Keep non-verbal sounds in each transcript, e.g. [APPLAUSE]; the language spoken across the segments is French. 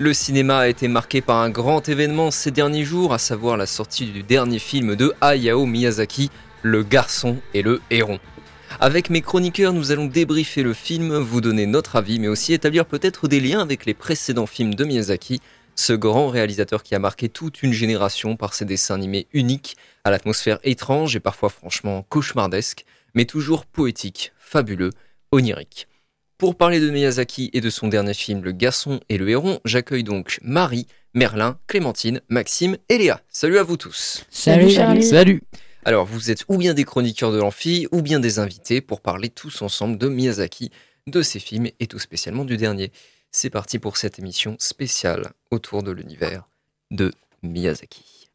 Le cinéma a été marqué par un grand événement ces derniers jours, à savoir la sortie du dernier film de Hayao Miyazaki, Le garçon et le héron. Avec mes chroniqueurs, nous allons débriefer le film, vous donner notre avis, mais aussi établir peut-être des liens avec les précédents films de Miyazaki, ce grand réalisateur qui a marqué toute une génération par ses dessins animés uniques, à l'atmosphère étrange et parfois franchement cauchemardesque, mais toujours poétique, fabuleux, onirique. Pour parler de Miyazaki et de son dernier film Le garçon et le héron, j'accueille donc Marie, Merlin, Clémentine, Maxime et Léa. Salut à vous tous. Salut, Charlie. Salut. Alors, vous êtes ou bien des chroniqueurs de l'amphi, ou bien des invités pour parler tous ensemble de Miyazaki, de ses films et tout spécialement du dernier. C'est parti pour cette émission spéciale autour de l'univers de Miyazaki.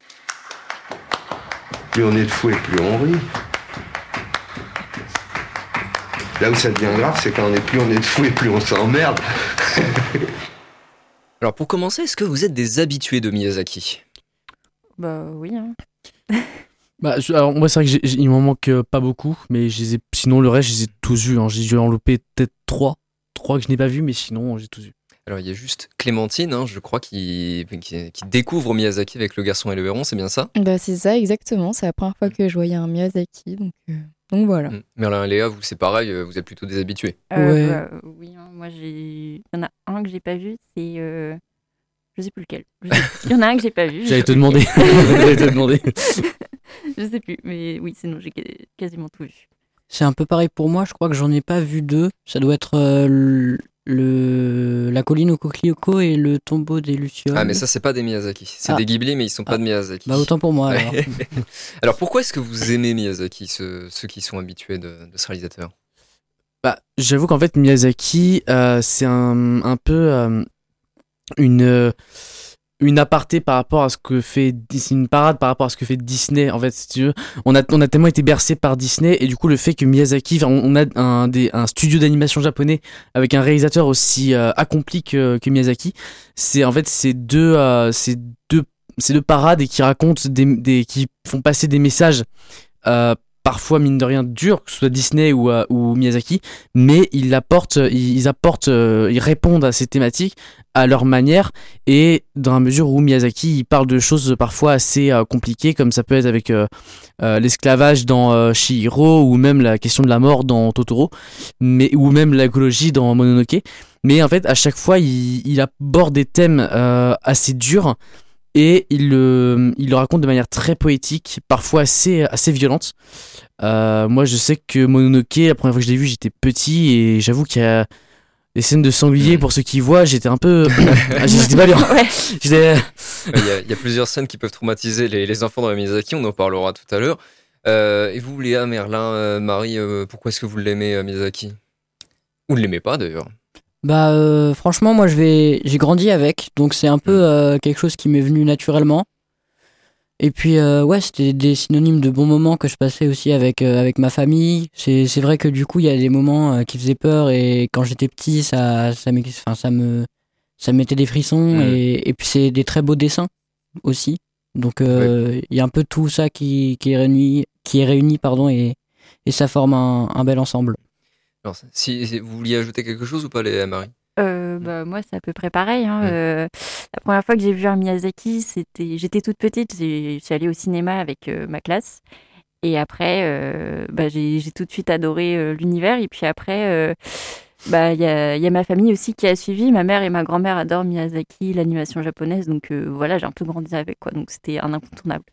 Plus on est de fou et plus on rit. Là où ça devient grave, c'est quand on est plus on est de fou et plus on s'emmerde. [LAUGHS] Alors, pour commencer, est-ce que vous êtes des habitués de Miyazaki? Bah oui. Hein. [LAUGHS] Bah, je- alors, moi, c'est vrai que j'ai- j'ai- il m'en manque euh, pas beaucoup, mais je les ai- sinon, le reste, je les ai tous vus. Hein. J'ai dû en louper peut-être trois. Trois que je n'ai pas vus, mais sinon, j'ai tous vus. Alors, il y a juste Clémentine, hein, je crois, qui, qui, qui découvre Miyazaki avec Le garçon et le héron, c'est bien ça? Bah c'est ça, exactement. C'est la première fois que je voyais un Miyazaki, donc, euh, donc voilà. Mm. Merlin et Léa, vous, c'est pareil, euh, vous êtes plutôt des habitués. Euh, Ouais. bah, oui, hein, moi j'ai. Il y en a un que j'ai pas vu, c'est. euh, Je sais plus lequel. Il y en a un que j'ai pas vu. je J'allais te demander. [LAUGHS] J'allais te demander. [LAUGHS] je sais plus, mais oui, sinon j'ai quasi- quasiment tout vu. C'est un peu pareil pour moi, je crois que j'en ai pas vu deux. Ça doit être euh, le, la colline au coquelicot et le tombeau des Lucioles. Ah, mais ça, c'est pas des Miyazaki. C'est Ah. des Ghibli, mais ils sont pas Ah. de Miyazaki. Bah autant pour moi alors. [LAUGHS] Alors, pourquoi est-ce que vous aimez Miyazaki, ceux, ceux qui sont habitués de, de ce réalisateur? Bah, j'avoue qu'en fait, Miyazaki, euh, c'est un, un peu euh, une, euh, une aparté par rapport à ce que fait c'est une parade par rapport à ce que fait Disney. En fait, si tu veux, on a, on a tellement été bercé par Disney et du coup, le fait que Miyazaki, on, a un, des, un studio d'animation japonais avec un réalisateur aussi euh, accompli que, que Miyazaki, c'est en fait ces deux, euh, deux, ces deux parades et qui racontent des, des, qui font passer des messages. Euh, parfois mine de rien durs que ce soit Disney ou, euh, Miyazaki mais ils apportent euh, ils répondent à ces thématiques à leur manière et dans la mesure où Miyazaki il parle de choses parfois assez euh, compliquées comme ça peut être avec l'esclavage dans Chihiro ou même la question de la mort dans Totoro mais ou même l'écologie dans Mononoke. Mais en fait à chaque fois il, aborde des thèmes assez durs et il le, il le raconte de manière très poétique, parfois assez, assez violente. Euh, moi, je sais que Mononoke, la première fois que je l'ai vu, j'étais petit et j'avoue qu'il y a des scènes de sanglier pour ceux qui voient, j'étais un peu. [COUGHS] Ah, j'étais pas bien. Ouais. J'étais- Il y, a- il y a plusieurs scènes qui peuvent traumatiser les, les enfants dans les Miyazaki, on en parlera tout à l'heure. Euh, et vous, Léa, Merlin, euh, Marie, euh, pourquoi est-ce que vous l'aimez, euh, Miyazaki? Ou ne l'aimez pas d'ailleurs Bah euh, franchement moi je vais j'ai grandi avec donc c'est un peu euh, quelque chose qui m'est venu naturellement. Et puis euh, ouais c'était des synonymes de bons moments que je passais aussi avec euh, avec ma famille. C'est c'est vrai que du coup il y a des moments qui faisaient peur et quand j'étais petit ça ça m'ex- enfin ça me ça me mettait des frissons Mm. et, et puis c'est des très beaux dessins aussi. Donc euh, il y a un peu tout ça qui qui est réuni qui est réuni pardon et et ça forme un, un bel ensemble. Alors, si, si vous vouliez ajouter quelque chose ou pas, Léa, Marie Euh, bah, moi, c'est à peu près pareil. hein. Mm. Euh, la première fois que j'ai vu un Miyazaki, c'était, j'étais toute petite. j'ai- Je suis allée au cinéma avec euh, ma classe. Et après, euh, bah, j'ai, j'ai tout de suite adoré euh, l'univers. Et puis après, euh, bah, il y a, y a ma famille aussi qui a suivi. Ma mère et ma grand-mère adorent Miyazaki, l'animation japonaise. Donc euh, voilà, j'ai un peu grandi avec. Quoi. Donc c'était un incontournable.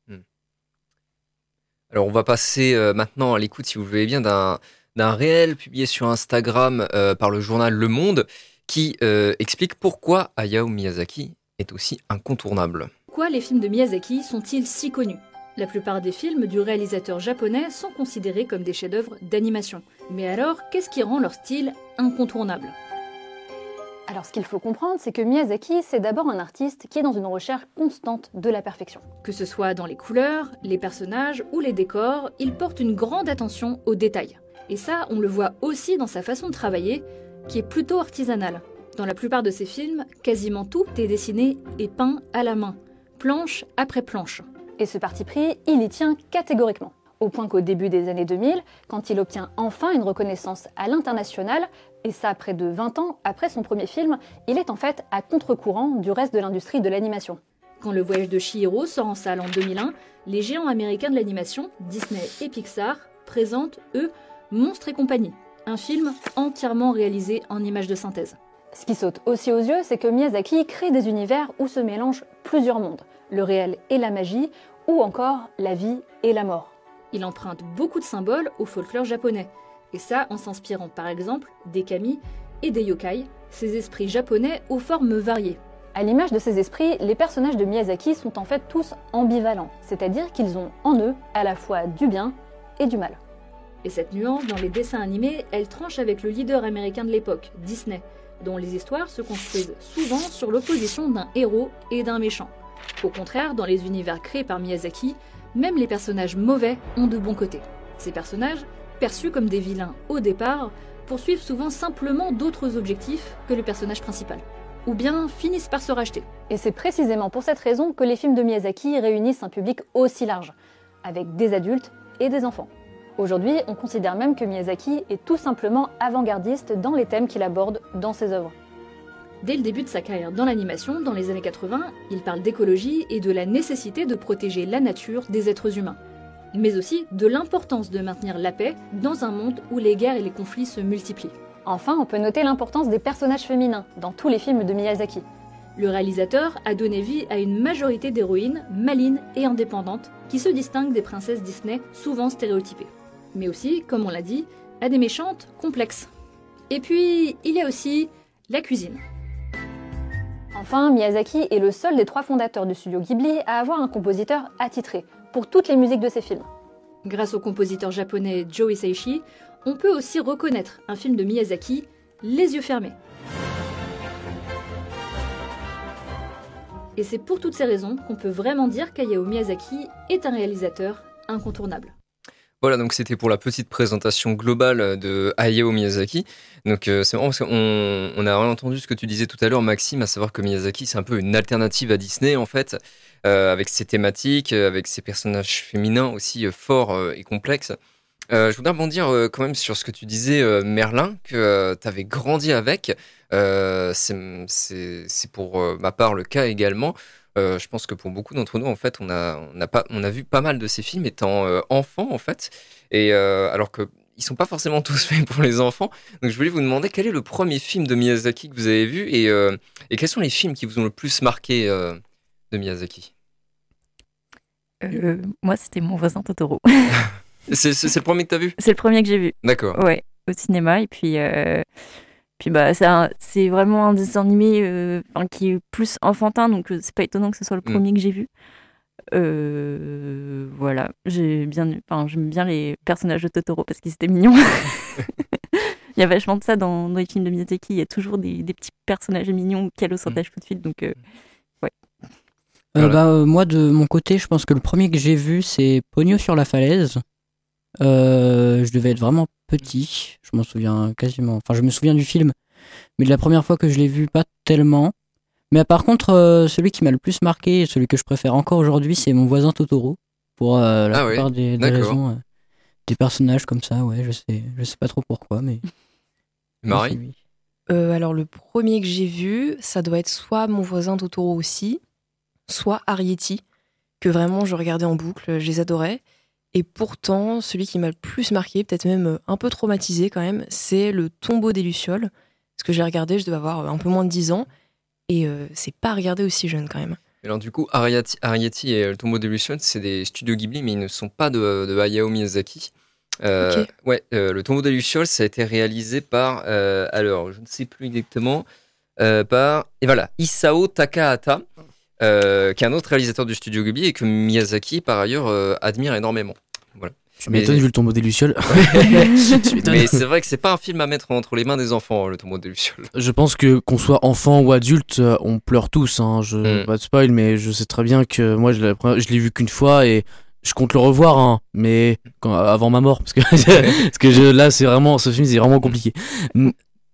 Alors, on va passer euh, maintenant à l'écoute, si vous le voulez bien, d'un d'un réel publié sur Instagram euh, par le journal Le Monde qui euh, explique pourquoi Hayao Miyazaki est aussi incontournable. Pourquoi les films de Miyazaki sont-ils si connus? La plupart des films du réalisateur japonais sont considérés comme des chefs-d'œuvre d'animation. Mais alors, qu'est-ce qui rend leur style incontournable? Alors ce qu'il faut comprendre, c'est que Miyazaki, c'est d'abord un artiste qui est dans une recherche constante de la perfection. Que ce soit dans les couleurs, les personnages ou les décors, il porte une grande attention aux détails. Et ça, on le voit aussi dans sa façon de travailler, qui est plutôt artisanale. Dans la plupart de ses films, quasiment tout est dessiné et peint à la main, planche après planche. Et ce parti pris, il y tient catégoriquement. Au point qu'au début des années 2000, quand il obtient enfin une reconnaissance à l'international, et ça près de 20 ans après son premier film, il est en fait à contre-courant du reste de l'industrie de l'animation. Quand Le Voyage de Chihiro sort en salle en 2001, les géants américains de l'animation, Disney et Pixar, présentent, eux, Monstres et compagnie, un film entièrement réalisé en images de synthèse. Ce qui saute aussi aux yeux, c'est que Miyazaki crée des univers où se mélangent plusieurs mondes, le réel et la magie, ou encore la vie et la mort. Il emprunte beaucoup de symboles au folklore japonais, et ça en s'inspirant par exemple des kami et des yokai, ces esprits japonais aux formes variées. À l'image de ces esprits, les personnages de Miyazaki sont en fait tous ambivalents, c'est-à-dire qu'ils ont en eux à la fois du bien et du mal. Et cette nuance dans les dessins animés, elle tranche avec le leader américain de l'époque, Disney, dont les histoires se construisent souvent sur l'opposition d'un héros et d'un méchant. Au contraire, dans les univers créés par Miyazaki, même les personnages mauvais ont de bons côtés. Ces personnages, perçus comme des vilains au départ, poursuivent souvent simplement d'autres objectifs que le personnage principal. Ou bien finissent par se racheter. Et c'est précisément pour cette raison que les films de Miyazaki réunissent un public aussi large, avec des adultes et des enfants. Aujourd'hui, on considère même que Miyazaki est tout simplement avant-gardiste dans les thèmes qu'il aborde dans ses œuvres. Dès le début de sa carrière dans l'animation, dans les années 80, il parle d'écologie et de la nécessité de protéger la nature des êtres humains, mais aussi de l'importance de maintenir la paix dans un monde où les guerres et les conflits se multiplient. Enfin, on peut noter l'importance des personnages féminins dans tous les films de Miyazaki. Le réalisateur a donné vie à une majorité d'héroïnes malines et indépendantes qui se distinguent des princesses Disney souvent stéréotypées. Mais aussi, comme on l'a dit, à des méchantes complexes. Et puis, il y a aussi la cuisine. Enfin, Miyazaki est le seul des trois fondateurs du studio Ghibli à avoir un compositeur attitré pour toutes les musiques de ses films. Grâce au compositeur japonais Joe Hisaishi, on peut aussi reconnaître un film de Miyazaki, Les yeux fermés. Et c'est pour toutes ces raisons qu'on peut vraiment dire qu'Hayao Miyazaki est un réalisateur incontournable. Voilà, donc c'était pour la petite présentation globale de Hayao Miyazaki. Donc euh, c'est marrant parce qu'on on a entendu ce que tu disais tout à l'heure, Maxime, à savoir que Miyazaki c'est un peu une alternative à Disney en fait, euh, avec ses thématiques, euh, avec ses personnages féminins aussi forts et complexes. je voudrais rebondir quand même sur ce que tu disais, Merlin, que tu avais grandi avec. c'est pour ma part le cas également. Euh, je pense que pour beaucoup d'entre nous, en fait, on a, on a, pas, on a vu pas mal de ces films étant euh, enfants, en fait. Et euh, alors que ils sont pas forcément [LAUGHS] tous faits pour les enfants. Donc je voulais vous demander quel est le premier film de Miyazaki que vous avez vu et, et quels sont les films qui vous ont le plus marqué de Miyazaki? Moi, c'était Mon voisin Totoro. [LAUGHS] c'est le premier que tu as vu? C'est le premier que j'ai vu. D'accord. Ouais, au cinéma. Et puis, puis bah, c'est vraiment un dessin animé euh, qui est plus enfantin, donc euh, c'est pas étonnant que ce soit le mm. premier que j'ai vu. Euh, voilà, j'ai bien, enfin, j'aime bien les personnages de Totoro parce qu'ils étaient mignons. [LAUGHS] il y a vachement de ça dans, les films de Miyazaki. Il y a toujours des, petits personnages mignons qu'elle au sautage tout de suite. Donc, ouais. bah, moi, de mon côté, je pense que le premier que j'ai vu, c'est Pogno sur la falaise. je devais être vraiment petit. Je m'en souviens quasiment. Enfin, je me souviens du film, mais de la première fois que je l'ai vu, pas tellement. Mais par contre, euh, celui qui m'a le plus marqué, celui que je préfère encore aujourd'hui, c'est mon voisin Totoro. Pour euh, la ah plupart des, raisons, euh, des personnages comme ça, ouais, je sais, je sais pas trop pourquoi, mais. [LAUGHS] Marie Alors, le premier que j'ai vu, ça doit être soit mon voisin Totoro aussi, soit Arietti, que vraiment je regardais en boucle, je les adorais. Et pourtant, celui qui m'a le plus marqué, peut-être même un peu traumatisé quand même, c'est le tombeau des Lucioles. Parce que j'ai regardé, je devais avoir euh, un peu moins de 10 ans. Et euh, c'est pas regardé aussi jeune quand même. Alors du coup, Arietti, et le tombeau Lucioles, c'est des studios Ghibli, mais ils ne sont pas de, de Hayao Miyazaki. Ouais, le tombeau des Lucioles, ça a été réalisé par, alors je ne sais plus exactement, par, et voilà, Isao Takahata. qui est un autre réalisateur du studio Ghibli et que Miyazaki par ailleurs admire énormément. Tu m'étonnes vu le tombeau des Lucioles. [LAUGHS] [LAUGHS] Mais c'est vrai que c'est pas un film à mettre entre les mains des enfants, le tombeau des Lucioles. Je pense que qu'on soit enfant ou adulte, euh, on pleure tous. Hein. Je Mm. pas de spoil, mais je sais très bien que moi je l'ai je l'ai vu qu'une fois et je compte le revoir, hein, mais quand- avant ma mort, parce que [LAUGHS] parce que je, là c'est vraiment ce film c'est vraiment compliqué.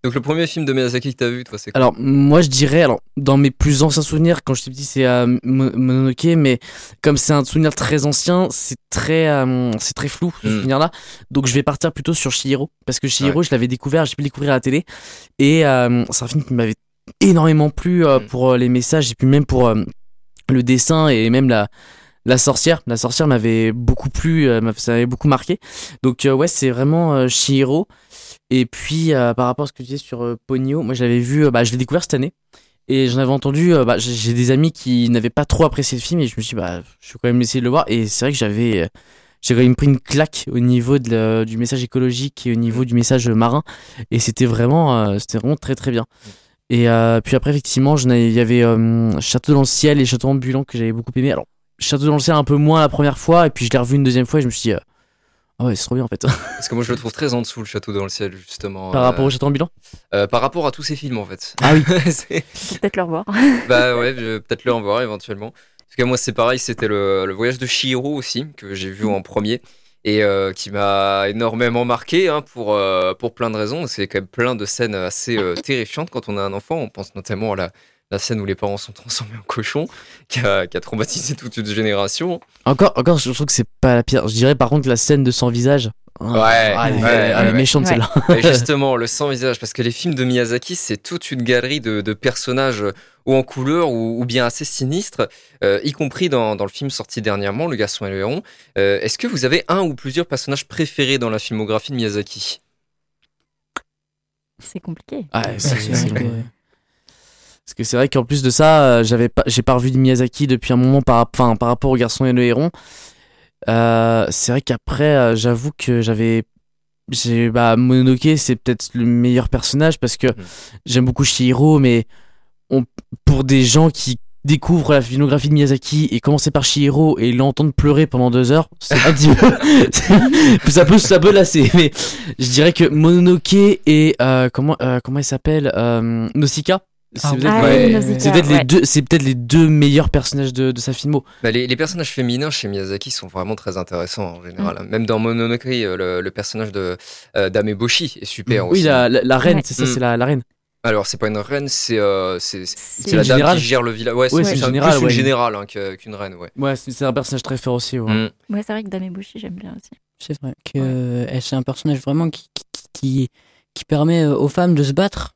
Donc le premier film de Miyazaki que t'as vu, toi, c'est quoi Alors moi je dirais, alors dans mes plus anciens souvenirs, quand j'étais petit, c'est euh, Mo- Mononoke, mais comme c'est un souvenir très ancien, c'est très euh, c'est très flou ce Mm. souvenir-là. Donc je vais partir plutôt sur Chihiro, parce que Chihiro Ouais. je l'avais découvert, j'ai pu le découvrir à la télé, et euh, c'est un film qui m'avait énormément plu euh, Mm. pour les messages et puis même pour le dessin et même la la sorcière, la sorcière m'avait beaucoup plu, ça m'avait beaucoup marqué. Donc ouais, c'est vraiment Chihiro. Et puis euh, par rapport à ce que tu disais sur euh, Ponyo, moi je l'avais vu, euh, bah, je l'ai découvert cette année. Et j'en avais entendu, bah, j'ai- des amis qui n'avaient pas trop apprécié le film et je me suis dit, bah, je vais quand même essayer de le voir. Et c'est vrai que j'avais, j'ai quand même pris une claque au niveau de du message écologique et au niveau du message marin. Et c'était vraiment, vraiment très très bien. Et puis après, effectivement, il y avait Château dans le ciel et Château ambulant que j'avais beaucoup aimé. Alors, Château dans le ciel un peu moins la première fois, et puis je l'ai revu une deuxième fois et je me suis dit, ah ouais, c'est trop bien en fait. [LAUGHS] Parce que moi je le trouve très en dessous, le château dans le ciel, justement. Par euh, rapport au Château ambulant? euh, Par rapport à tous ces films, en fait. Ah oui. [LAUGHS] Peut-être le revoir. [LAUGHS] bah ouais, je vais peut-être le revoir éventuellement. Parce que moi c'est pareil, c'était le, le voyage de Chihiro aussi, que j'ai vu en premier. Et euh, qui m'a énormément marqué hein, pour, euh, pour plein de raisons. C'est quand même plein de scènes assez euh, terrifiantes quand on a un enfant. On pense notamment à la, la scène où les parents sont transformés en cochons, qui a, qui a traumatisé toute une génération. Encore, encore, je trouve que c'est pas la pire. Je dirais par contre la scène de sans visage. Ouais, Ah, elle est, ouais, elle est ouais, ouais. méchante Ouais. celle-là. Et justement, le sans visage, parce que les films de Miyazaki, c'est toute une galerie de, de personnages ou en couleur ou, ou bien assez sinistres, euh, y compris dans, dans le film sorti dernièrement, Le Garçon et le Héron. Euh, Est-ce que vous avez un ou plusieurs personnages préférés dans la filmographie de Miyazaki? C'est compliqué. Ah, c'est- C'est [LAUGHS] c'est vrai long. que- Parce que c'est vrai qu'en plus de ça, euh, j'avais pas, j'ai pas revu de Miyazaki depuis un moment par, enfin, par rapport au garçon et le héron. Euh, c'est vrai qu'après, euh, j'avoue que j'avais, j'ai, bah, Mononoke, c'est peut-être le meilleur personnage parce que j'aime beaucoup Shihiro, mais on, pour des gens qui découvrent la filmographie de Miyazaki et commencer par Shihiro et l'entendre pleurer pendant deux heures, c'est un petit peu, [LAUGHS] ça peut, ça peut lasser. Mais je dirais que Mononoke et euh, comment, euh, comment il s'appelle, euh, Nausicaa. C'est Ah, peut-être Ouais. c'est peut-être les ouais. deux, c'est peut-être les deux meilleurs personnages de, de sa filmo. Bah, les, les personnages féminins chez Miyazaki sont vraiment très intéressants en général. Mm. Même dans Mononoke, euh, le, le personnage de euh, d'Ameboshi est super oui, aussi. la, la, la reine, Ouais. c'est ça, Mm. c'est la, la reine. Alors, c'est pas une reine, c'est euh, c'est la une dame générale. qui gère le village. Ouais, Ouais, c'est c'est une un- générale, plus une ouais. générale hein, qu'une reine, ouais. Ouais, c'est un personnage très fort aussi. ouais. Mm. Ouais, c'est vrai que Dame j'aime bien aussi. C'est vrai que euh, c'est un personnage vraiment qui, qui, qui, qui permet aux femmes de se battre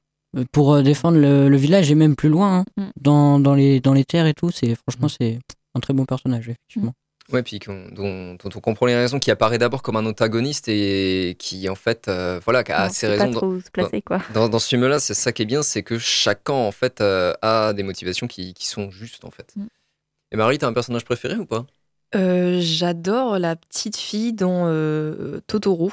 pour euh, défendre le, le village et même plus loin, hein, Mm. dans, dans, les, dans les terres et tout. C'est, franchement, c'est un très bon personnage, effectivement. Ouais, puis dont, dont on comprend les raisons, qui apparaît d'abord comme un antagoniste et qui, en fait, euh, voilà, qui a Non, ses raisons. pas dans- trop où se placer, quoi. Dans, dans ce film-là, c'est ça qui est bien, c'est que chacun, en fait, euh, a des motivations qui, qui sont justes, en fait. Mm. Et Marie, t'as un personnage préféré ou pas? Euh, J'adore la petite fille dans euh, Totoro.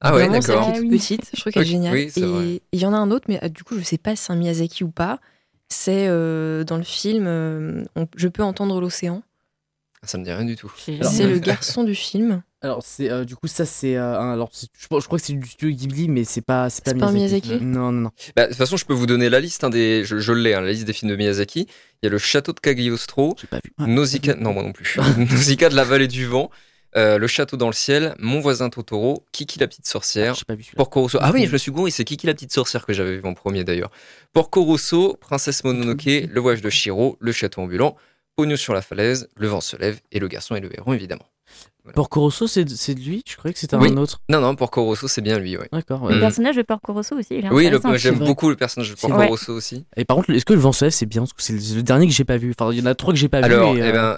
Ah ouais, celle d'accord. qui est Ah toute petite. Je trouve qu'elle est géniale. oui, et il y en a un autre, mais euh, du coup, je sais pas si c'est un Miyazaki ou pas. C'est euh, dans le film euh, on- Je peux entendre l'océan. Ça me dit rien du tout. C'est le garçon du film. Alors, c'est, euh, du coup, ça, c'est. euh, alors, je, crois que c'est du studio Ghibli, mais c'est pas, c'est pas C'est pas un Miyazaki. Miyazaki? Non, non, non. Bah, de toute façon, je peux vous donner la liste, hein, des, je, je l'ai, hein, la liste des films de Miyazaki. Il y a le château de Cagliostro, J'ai pas vu. Nausicaa, non, moi non plus. [LAUGHS] Nausicaa de la vallée du vent, euh, le château dans le ciel, mon voisin Totoro, Kiki la petite sorcière, J'ai pas vu celui-là. Porco Rosso. Ah oui, je me suis gouré, c'est Kiki la petite sorcière que j'avais vu en premier d'ailleurs. Porco Rosso, Princesse Mononoke, Le voyage de Shiro, Le château ambulant, Pogno sur la falaise, Le vent se lève et Le garçon et le héron évidemment. Porco Rosso, c'est de lui Je croyais que c'était Oui. un autre. Non, non, Porco Rosso c'est bien lui, ouais. D'accord. Mm. Le personnage de Porco Rosso aussi, il est Oui, j'aime beaucoup le personnage de Porco vrai. Rosso aussi. Et par contre, est-ce que le vent c'est bien? Parce que c'est le, dernier que j'ai pas vu. Enfin, il y en a trois que j'ai pas Alors, vu. et, eh euh, ben,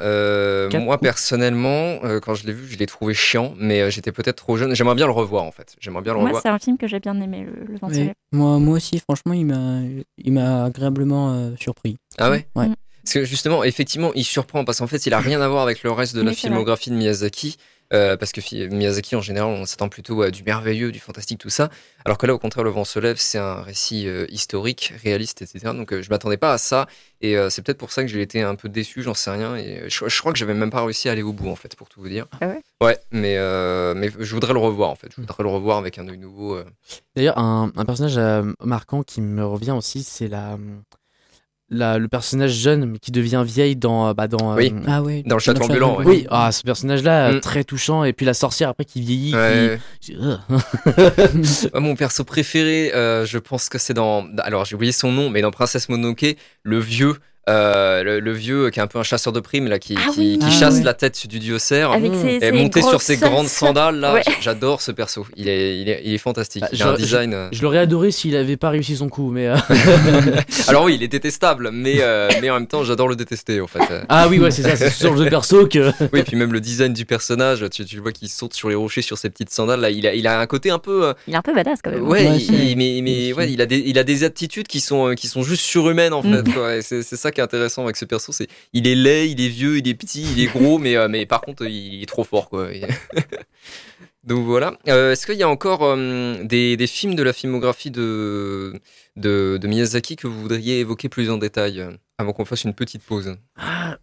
euh, moi coups. personnellement, euh, quand je l'ai vu, je l'ai trouvé chiant, mais euh, j'étais peut-être trop jeune. J'aimerais bien le revoir en fait. J'aimerais bien le Moi, revoir. c'est un film que j'ai bien aimé, Le, le Vent lève. Moi, moi aussi, franchement, il m'a, il m'a agréablement euh, surpris. Ah ouais Ouais? Mm. Parce que justement, effectivement, il surprend parce qu'en fait, il a rien à voir avec le reste de la filmographie de Miyazaki. Euh, parce que Miyazaki, en général, on s'attend plutôt à du merveilleux, du fantastique, tout ça. Alors que là, au contraire, Le vent se lève, c'est un récit euh, historique, réaliste, etc. Donc, euh, je m'attendais pas à ça. Et euh, c'est peut-être pour ça que j'ai été un peu déçu, j'en sais rien. Et je, je crois que j'avais même pas réussi à aller au bout, en fait, pour tout vous dire. Ah ouais? Ouais, mais, euh, mais je voudrais le revoir, en fait. Je voudrais le revoir avec un œil nouveau. euh. D'ailleurs, un, un personnage euh, marquant qui me revient aussi, c'est la, la, le personnage jeune mais qui devient vieille dans. euh, Bah, dans Oui. euh, Ah oui. Dans le château ambulant, ouais. Oui, ah, ce personnage-là, euh, Mm. très touchant. Et puis la sorcière après qui vieillit. Ouais. qui- Ugh. Ah, Mon perso préféré, euh, je pense que c'est dans. Alors, j'ai oublié son nom, mais dans Princesse Mononoke, le vieux. Euh, le, le vieux qui est un peu un chasseur de primes là qui, Ah qui, oui. qui Ah chasse ouais. la tête du dieu cerf Avec Mmh. ses, et monter sur grosses ses grandes sandales. là Ouais. j'adore ce perso il est, il est, il est fantastique Bah, il a un design euh. Je l'aurais adoré s'il avait pas réussi son coup, mais. euh, [LAUGHS] alors oui il est détestable mais, euh, mais en même temps j'adore le détester en fait Ah oui, ouais, c'est ça, c'est sur le perso que. oui puis même le design du personnage tu, tu vois qu'il saute sur les rochers sur ses petites sandales là il a, il a un côté un peu euh, Il est un peu badass quand même. Ouais, Ouais, il- mais, mais ouais, il a des, il a des attitudes qui sont, qui sont juste surhumaines en fait. Mm. C'est c'est ça qui est intéressant avec ce perso. C'est, il est laid, il est vieux, il est petit, il est gros, mais, euh, par contre, il est trop fort quoi. [LAUGHS] Donc voilà. Euh, Est-ce qu'il y a encore euh, des, films de la filmographie de, de, de Miyazaki que vous voudriez évoquer plus en détail avant qu'on fasse une petite pause? Ah,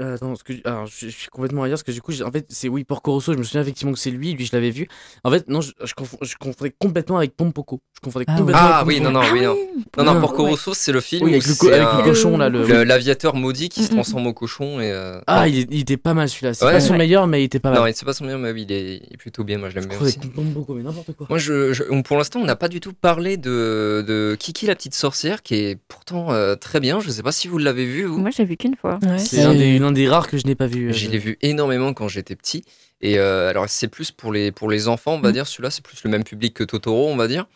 euh, attends, parce que, alors, je, je suis complètement ailleurs parce que du coup, en fait, c'est oui, Porco Rosso, je me souviens effectivement que c'est lui, lui, je l'avais vu. En fait, non, je, je, confonds- je confondais complètement avec Pompoko. Je confondais Ah complètement Ah avec oui, non, non, oui, non. Non, non, Ah, Porco ouais. Rosso, c'est le film Oui, avec le, co- c'est avec un- le cochon là. Le... le- l'aviateur maudit qui se Mm, mm. transforme au cochon et. euh, Ah, il, était pas mal celui-là. C'est Ouais. pas son Ouais. meilleur, mais il était pas mal. Non, il c'est pas son meilleur, mais oui, il est, il est plutôt bien. Moi, je l'aime je bien confondais aussi. avec Pompoko, mais n'importe quoi. Moi, je, pour l'instant, on n'a pas du tout parlé de, de Kiki la petite sorcière, qui est pourtant euh, très bien. Je sais pas si vous l'avez vu. Moi, j'ai vu qu'une fois. C'est l'un des, rares que je n'ai pas vu. euh, Je l'ai vu énormément quand j'étais petit. Et euh, alors, c'est plus pour les, pour les enfants, on va Mm. dire. Celui-là, c'est plus le même public que Totoro, on va dire.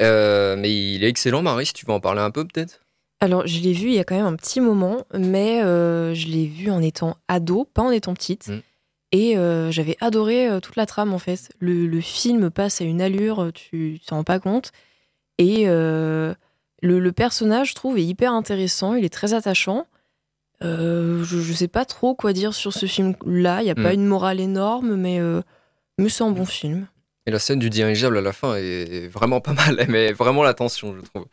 Euh, mais il est excellent, Marie, si tu veux en parler un peu, peut-être? Alors, je l'ai vu il y a quand même un petit moment, mais euh, je l'ai vu en étant ado, pas en étant petite. Mm. Et euh, j'avais adoré euh, toute la trame, en fait. Le, le film passe à une allure, tu t'en rends pas compte. Et euh, le, le personnage, je trouve, est hyper intéressant, il est très attachant. Euh, je, je sais pas trop quoi dire sur ce film-là. Il n'y a pas Mm. une morale énorme, mais, euh, mais c'est un bon film. Et la scène du dirigeable à la fin est vraiment pas mal, elle met vraiment l'attention, je trouve.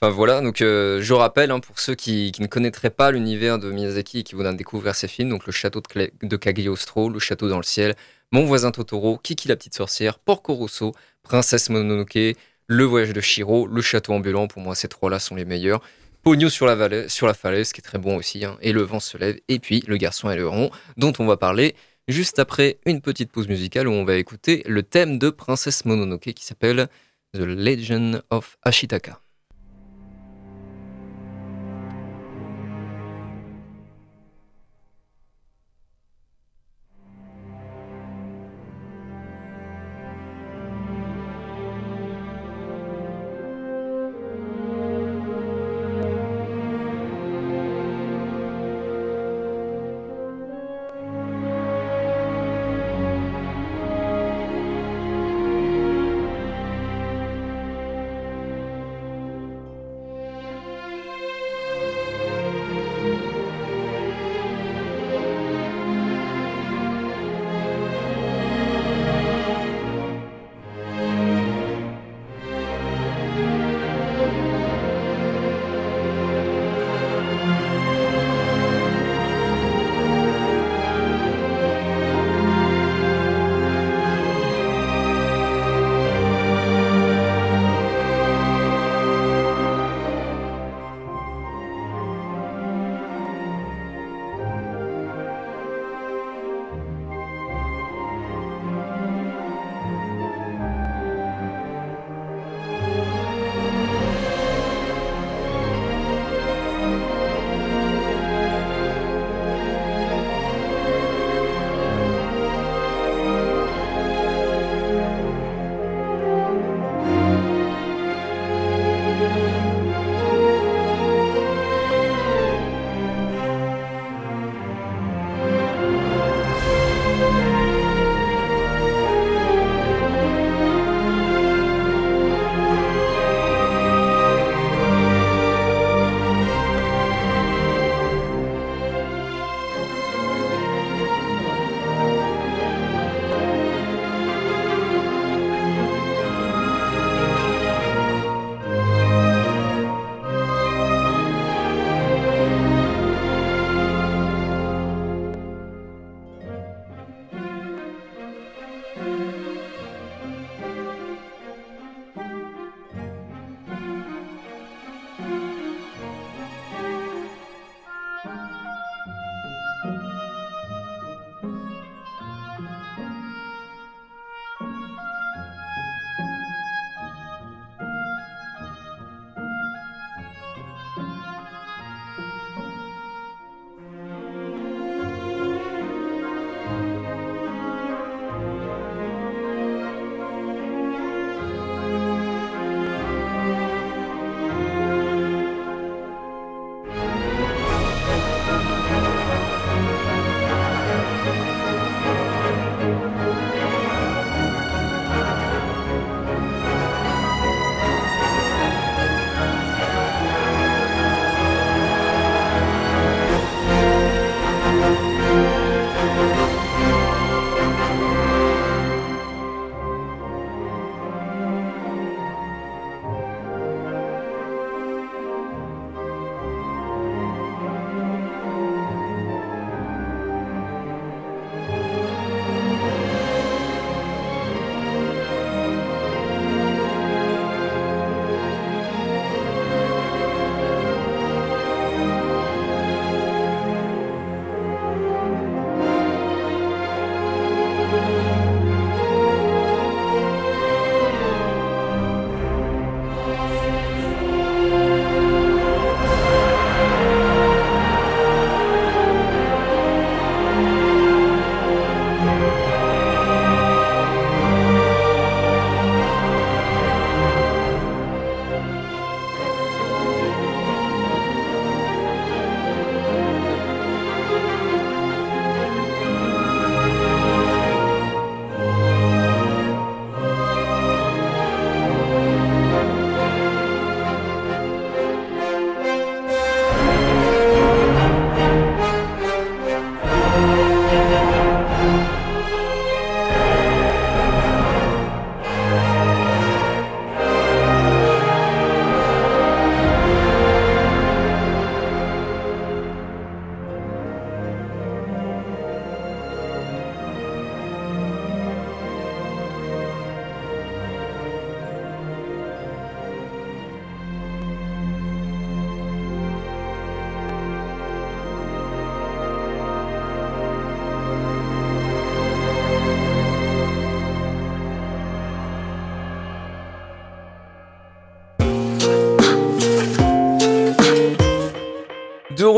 Enfin voilà, donc euh, je rappelle hein, pour ceux qui, qui ne connaîtraient pas l'univers de Miyazaki et qui voudraient découvrir ses films, donc le château de, Cla- de Cagliostro, le château dans le ciel, Mon voisin Totoro, Kiki la petite sorcière, Porco Rosso, Princesse Mononoke, Le voyage de Shiro, Le château ambulant, pour moi ces trois-là sont les meilleurs. Pogno sur la, sur la falaise, qui est très bon aussi, hein, et Le vent se lève, et puis Le garçon et le rond, dont on va parler juste après une petite pause musicale où on va écouter le thème de Princesse Mononoke qui s'appelle The Legend of Ashitaka.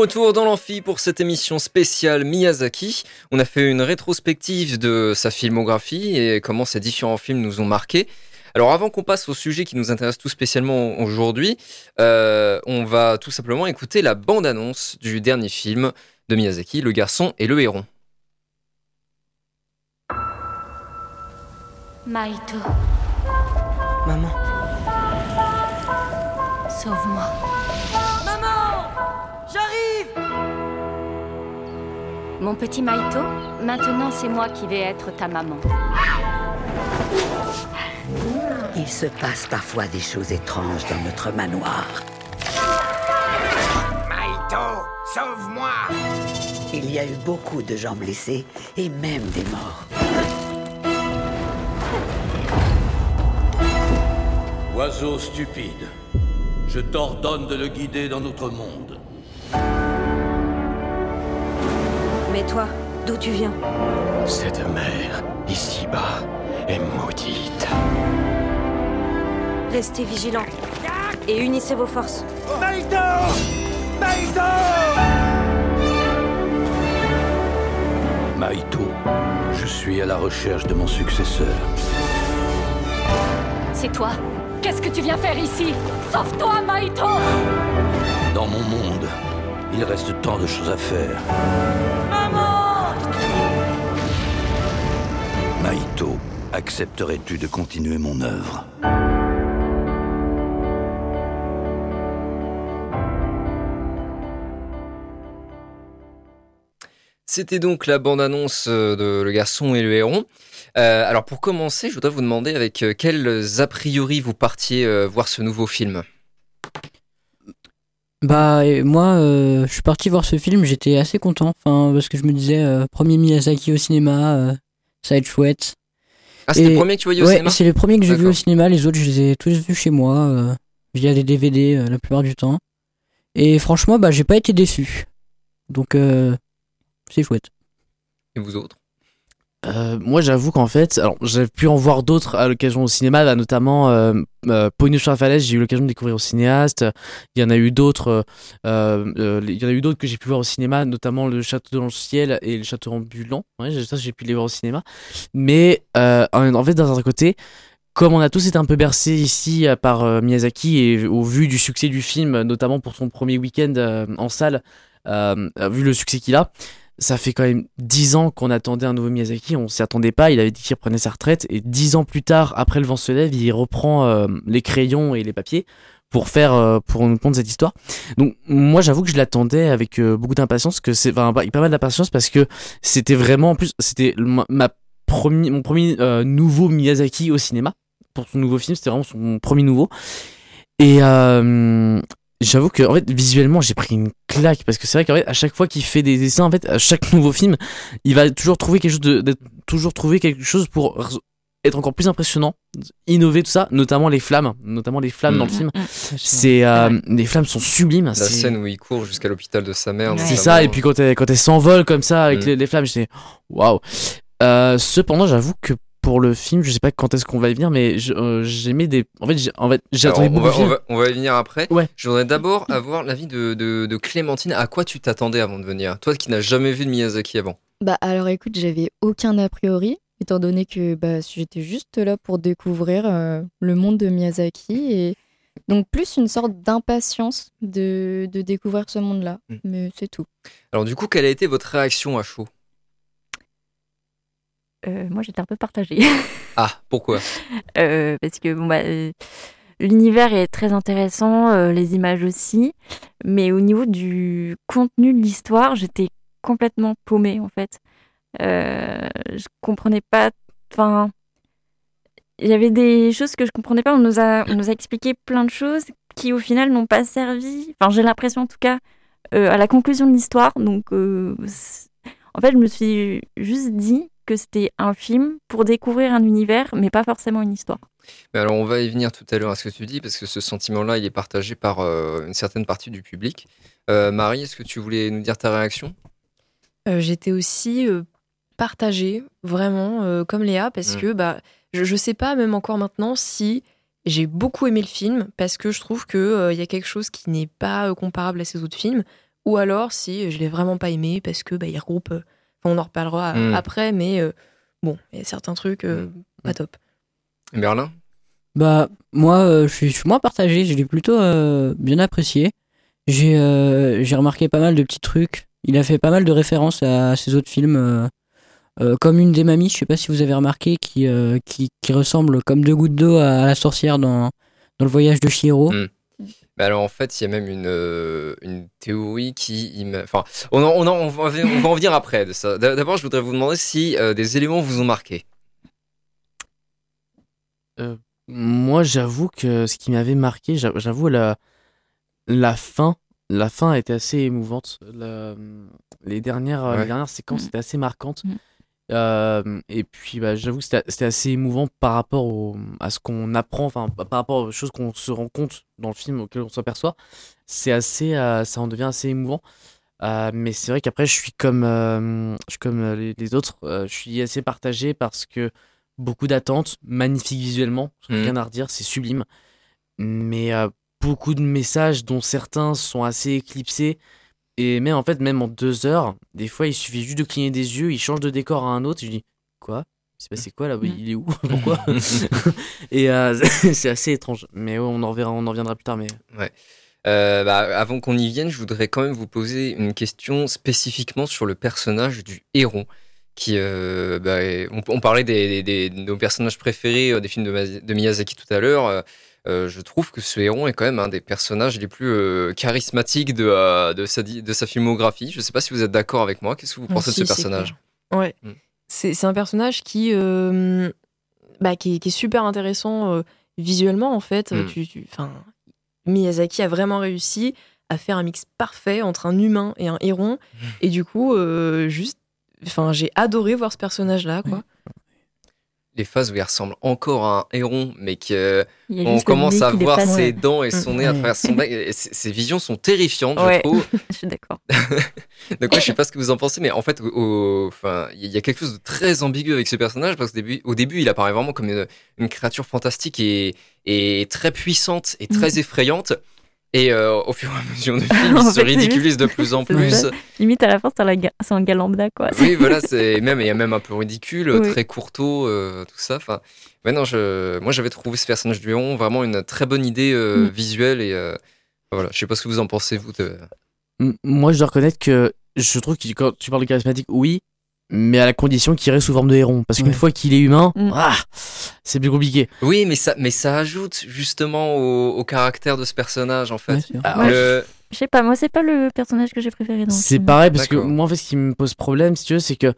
Retour dans l'amphi pour cette émission spéciale Miyazaki. On a fait une rétrospective de sa filmographie et comment ces différents films nous ont marqués. Alors avant qu'on passe au sujet qui nous intéresse tout spécialement aujourd'hui, euh, on va tout simplement écouter la bande-annonce du dernier film de Miyazaki, Le garçon et le héron. Maito, Maman, sauve-moi. Mon petit Maito, maintenant c'est moi qui vais être ta maman. Il se passe parfois des choses étranges dans notre manoir. Maito, sauve-moi Il y a eu beaucoup de gens blessés et même des morts. Oiseau stupide, je t'ordonne de le guider dans notre monde. Mais toi, d'où tu viens Cette mer, ici-bas, est maudite. Restez vigilants et unissez vos forces. Maito Maito Maito, je suis à la recherche de mon successeur. C'est toi Qu'est-ce que tu viens faire ici? Sauve-toi, Maito Dans mon monde, il reste tant de choses à faire. Accepterais-tu de continuer mon œuvre? C'était donc la bande-annonce euh, de Le garçon et le héron. Euh, alors pour commencer, je voudrais vous demander avec euh, quels a priori vous partiez euh, voir ce nouveau film? Bah moi, euh, je suis parti voir ce film, j'étais assez content, enfin parce que je me disais euh, premier Miyazaki au cinéma, euh, ça va être chouette. Ah, Et- le premier que tu voyais au ouais, cinéma c'est le premier que j'ai vu au cinéma, les autres je les ai tous vus chez moi euh, via des DVD euh, la plupart du temps. Et franchement, bah j'ai pas été déçu. Donc euh, c'est chouette. Et vous autres Euh, moi, j'avoue qu'en fait, alors j'ai pu en voir d'autres à l'occasion au cinéma, notamment euh, euh, sur la falaise. J'ai eu l'occasion de découvrir au cinéaste. Il y en a eu d'autres. euh, euh, il y en a eu d'autres que j'ai pu voir au cinéma, notamment le Château dans le ciel et le Château ambulant. Ouais, ça, j'ai pu les voir au cinéma. Mais en fait, d'un certain côté, comme on a tous été un peu bercés ici par Miyazaki et au vu du succès du film, notamment pour son premier week-end en salle, vu le succès qu'il a, ça fait quand même 10 ans qu'on attendait un nouveau Miyazaki, on s'y attendait pas, il avait dit qu'il reprenait sa retraite, et 10 ans plus tard, après Le vent se lève, il reprend euh, les crayons et les papiers pour faire, euh, pour nous conter cette histoire. Donc moi j'avoue que je l'attendais avec euh, beaucoup d'impatience, que c'est, pas mal d'impatience parce que c'était vraiment, en plus c'était ma, ma premi- mon premier nouveau Miyazaki au cinéma, pour son nouveau film, c'était vraiment son premier nouveau. Et euh, j'avoue que en fait visuellement j'ai pris une claque parce que c'est vrai qu'en fait à chaque fois qu'il fait des dessins en fait à chaque [LAUGHS] nouveau film il va toujours trouver quelque chose de, de- toujours trouver quelque chose pour être encore plus impressionnant innover tout ça notamment les flammes notamment les flammes Mm. dans le film Mm, c'est euh, les flammes sont sublimes La c'est- scène où il court jusqu'à l'hôpital de sa mère. c'est ça et puis quand elle, quand elle s'envole comme ça avec Mm. les, les flammes j'étais waouh Euh, cependant j'avoue que pour le film je sais pas quand est-ce qu'on va y venir mais euh, j'aimais des en fait j'ai en fait Alors, j'attendais on, beaucoup va, on, va, on va y venir après. Ouais. Je voudrais d'abord avoir l'avis de, de, de Clémentine. À quoi tu t'attendais avant de venir? Toi qui n'as jamais vu de Miyazaki avant. Bah alors écoute, j'avais aucun a priori, étant donné que bah, j'étais juste là pour découvrir euh, le monde de Miyazaki et donc plus une sorte d'impatience de, de découvrir ce monde-là, Mm. mais c'est tout. Alors du coup, quelle a été votre réaction à chaud? Euh, moi, j'étais un peu partagée. [LAUGHS] Ah, pourquoi? Euh, parce que bon, bah, euh, l'univers est très intéressant, les images aussi, mais au niveau du contenu de l'histoire, j'étais complètement paumée en fait. Je comprenais pas. Enfin, il y avait des choses que je comprenais pas. On nous a, on nous a expliqué plein de choses qui au final n'ont pas servi. Enfin, j'ai l'impression en tout cas à la conclusion de l'histoire. Donc, en fait, je me suis juste dit que c'était un film pour découvrir un univers, mais pas forcément une histoire. Mais alors, on va y venir tout à l'heure à ce que tu dis, parce que ce sentiment-là, il est partagé par euh, une certaine partie du public. Euh, Marie, est-ce que tu voulais nous dire ta réaction? Euh, J'étais aussi euh, partagée, vraiment, euh, comme Léa, parce Mm. que bah, je, je sais pas, même encore maintenant, si j'ai beaucoup aimé le film, parce que je trouve qu'il il y a quelque chose qui n'est pas euh, comparable à ces autres films, Ou alors si je l'ai vraiment pas aimé parce que bah, il regroupe. Enfin, on en reparlera Mm. après, mais euh, bon, il y a certains trucs euh, pas top. Merlin Bah, moi, euh, je, suis, je suis moins partagé. Je l'ai plutôt euh, bien apprécié. J'ai euh, j'ai remarqué pas mal de petits trucs. Il a fait pas mal de références à ses autres films, euh, euh, comme une des mamies, je sais pas si vous avez remarqué, qui, euh, qui, qui ressemble comme deux gouttes d'eau à, la sorcière dans, dans le voyage de Chihiro. Mm. Bah alors en fait, il y a même une, euh, une théorie qui... Enfin, on, en- on, en- on, va, on va en venir après de ça. D'a- D'abord, je voudrais vous demander si euh, des éléments vous ont marqué. Euh, moi, j'avoue que ce qui m'avait marqué, j'a- j'avoue, la, la fin, la fin était assez émouvante. La- les, dernières, Ouais. les dernières séquences étaient assez marquantes. Euh, et puis, bah, j'avoue que c'était assez émouvant par rapport au, à ce qu'on apprend, enfin, par rapport aux choses qu'on se rend compte dans le film auquel on s'aperçoit. C'est assez, euh, ça en devient assez émouvant. Euh, mais c'est vrai qu'après, je suis comme, je suis comme les, les autres. je suis assez partagé parce que beaucoup d'attentes, magnifique visuellement, Mhm. rien à redire, c'est sublime. Mais beaucoup de messages dont certains sont assez éclipsés. Et même en fait, même en deux heures, des fois, il suffit juste de cligner des yeux, il change de décor à un autre. Je dis quoi? Il s'est passé quoi là? Oui, Il est où? [LAUGHS] Pourquoi? [LAUGHS] Et euh, [LAUGHS] c'est assez étrange. Mais ouais, on en reverra, on en reviendra plus tard. Mais Ouais. Euh, bah, avant qu'on y vienne, je voudrais quand même vous poser une question spécifiquement sur le personnage du héron. Qui, euh, bah, on, on parlait des, des- de nos personnages préférés des films de Miyazaki tout à l'heure. Euh, je trouve que ce héron est quand même un des personnages les plus euh, charismatiques de, euh, de, sa, de sa filmographie. Je ne sais pas si vous êtes d'accord avec moi. Qu'est-ce que vous pensez Si, de ce personnage clair. Ouais. Mm. C'est c'est un personnage qui, bah, qui, est, qui est super intéressant visuellement, en fait. Mm. Tu, tu- 'fin, Miyazaki a vraiment réussi à faire un mix parfait entre un humain et un héron. Mm. Et du coup, euh, juste. Enfin, j'ai adoré voir ce personnage-là, quoi. Les phases où il ressemble encore à un héron, mais que on commence à voir ses Ouais. dents et son nez à Ouais. travers son bec. Et Ces visions sont terrifiantes, Ouais. je trouve. [LAUGHS] Je suis d'accord. [LAUGHS] Donc ouais, je sais pas ce que vous en pensez, mais en fait, il y a quelque chose de très ambigu avec ce personnage parce qu'au début, au début, il apparaît vraiment comme une, une créature fantastique et, et très puissante et très Mm. effrayante. Et euh, au fur et à mesure du film, [LAUGHS] il se ridiculise de plus en [LAUGHS] plus. ça. Limite, à la fin, c'est un, gars lambda, quoi. Oui, [LAUGHS] voilà, c'est même il y a même un peu ridicule, Oui. très courteau, euh, tout ça. Enfin, non, je, moi j'avais trouvé ce personnage du héron vraiment une très bonne idée euh, Mm. visuelle et euh, voilà. Je sais pas ce que vous en pensez vous. de- moi, je dois reconnaître que je trouve que quand tu parles de charismatique, oui, mais à la condition qu'il reste sous forme de héron. Parce qu'une Ouais. fois qu'il est humain, Mm. ah, c'est plus compliqué. Oui, mais ça, mais ça ajoute justement au, au caractère de ce personnage en fait. Ah, Ouais, Le- Je sais pas, moi, c'est pas le personnage que j'ai préféré C'est pareil parce que moi en fait ce qui me pose problème si tu veux c'est que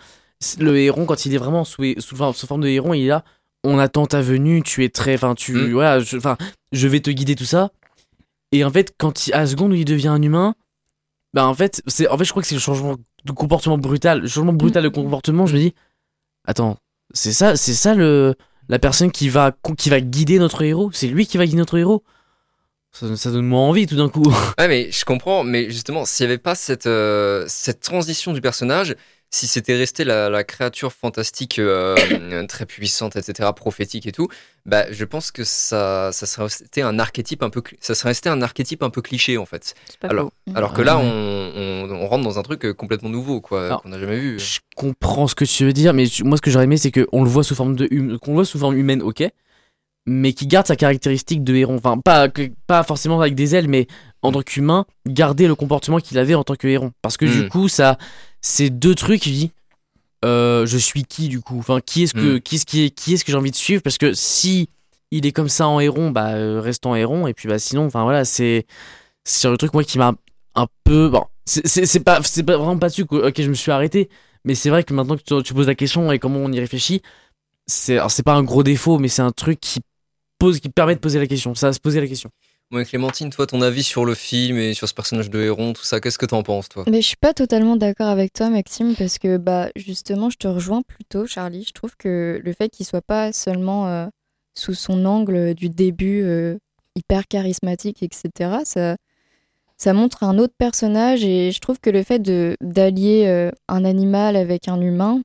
le héron quand il est vraiment sous, sous, forme- sous forme de héron il est là on attend ta venue tu es très enfin tu Mm. voilà je, enfin je vais te guider tout ça et en fait quand il, à la seconde où il devient un humain bah en fait c'est en fait je crois que c'est le changement de comportement brutal le changement brutal de comportement je me dis attends c'est ça c'est ça le la personne qui va qui va guider notre héros? C'est lui qui va guider notre héros? Ça, ça donne moins envie tout d'un coup. Ouais, mais je comprends, mais justement, s'il n'y avait pas cette, euh, cette transition du personnage, si c'était resté la, la créature fantastique euh, [COUGHS] très puissante, etc., prophétique et tout, bah, je pense que ça, ça serait resté un archétype un peu, ça serait resté un archétype un peu cliché en fait. pas Alors, alors que là, on, on, on rentre dans un truc euh, complètement nouveau, quoi, qu'on n'a jamais vu. Je comprends ce que tu veux dire, mais moi ce que j'aurais aimé, c'est qu'on le voit sous forme de hum- qu'on le voit sous forme humaine, ok, mais qui garde sa caractéristique de héron. Enfin, pas que- pas forcément avec des ailes, mais en tant qu'humain, garder le comportement qu'il avait en tant que héron. Parce que du Mm. coup, ça, c'est deux trucs. Il dit, euh, je suis qui du coup? Enfin, qui est-ce que Mm. qui est-ce qui est qui est-ce que j'ai envie de suivre? Parce que si il est comme ça en héron, bah euh, reste en héron. Et puis bah sinon, enfin voilà, c'est c'est le truc moi qui m'a un peu bon. C'est pas c'est pas vraiment pas dessus que je me suis arrêté. Mais c'est vrai que maintenant que tu, tu poses la question et comment on y réfléchit, c'est c'est pas un gros défaut, mais c'est un truc qui pose, qui permet de poser la question. Ça va se poser la question. Ouais, Clémentine, toi, ton avis sur le film et sur ce personnage de héron, tout ça, qu'est-ce que t'en penses, toi? Mais je suis pas totalement d'accord avec toi, Maxime, parce que bah justement, je te rejoins plutôt, Charlie. Je trouve que le fait qu'il soit pas seulement euh, sous son angle du début euh, hyper charismatique, etc., ça, ça montre un autre personnage et je trouve que le fait de d'allier euh, un animal avec un humain,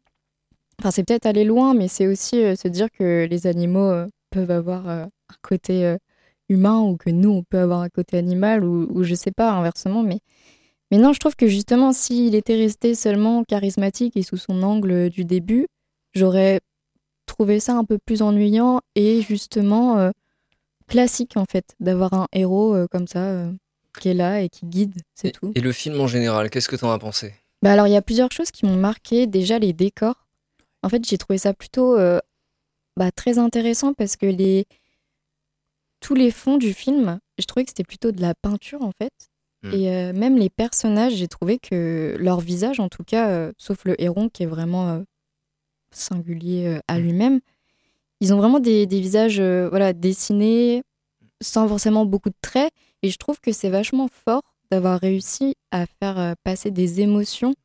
enfin c'est peut-être aller loin, mais c'est aussi se dire que les animaux peuvent avoir un côté humain ou que nous on peut avoir un côté animal ou, ou je sais pas inversement, mais Mais non, je trouve que justement, s'il était resté seulement charismatique et sous son angle du début, j'aurais trouvé ça un peu plus ennuyant et justement euh, classique en fait, d'avoir un héros euh, comme ça euh, qui est là et qui guide, c'est tout. Et le film en général, qu'est-ce que tu en as pensé? Bah alors, il y a plusieurs choses qui m'ont marqué. Déjà, les décors. En fait, j'ai trouvé ça plutôt bah, très intéressant parce que les... tous les fonds du film, je trouvais que c'était plutôt de la peinture en fait. Hmm. Et euh, même les personnages, j'ai trouvé que leur visage, en tout cas, euh, sauf le héron qui est vraiment euh, singulier à lui-même, ils ont vraiment des, des visages voilà, dessinés sans forcément beaucoup de traits. Et je trouve que c'est vachement fort d'avoir réussi à faire passer des émotions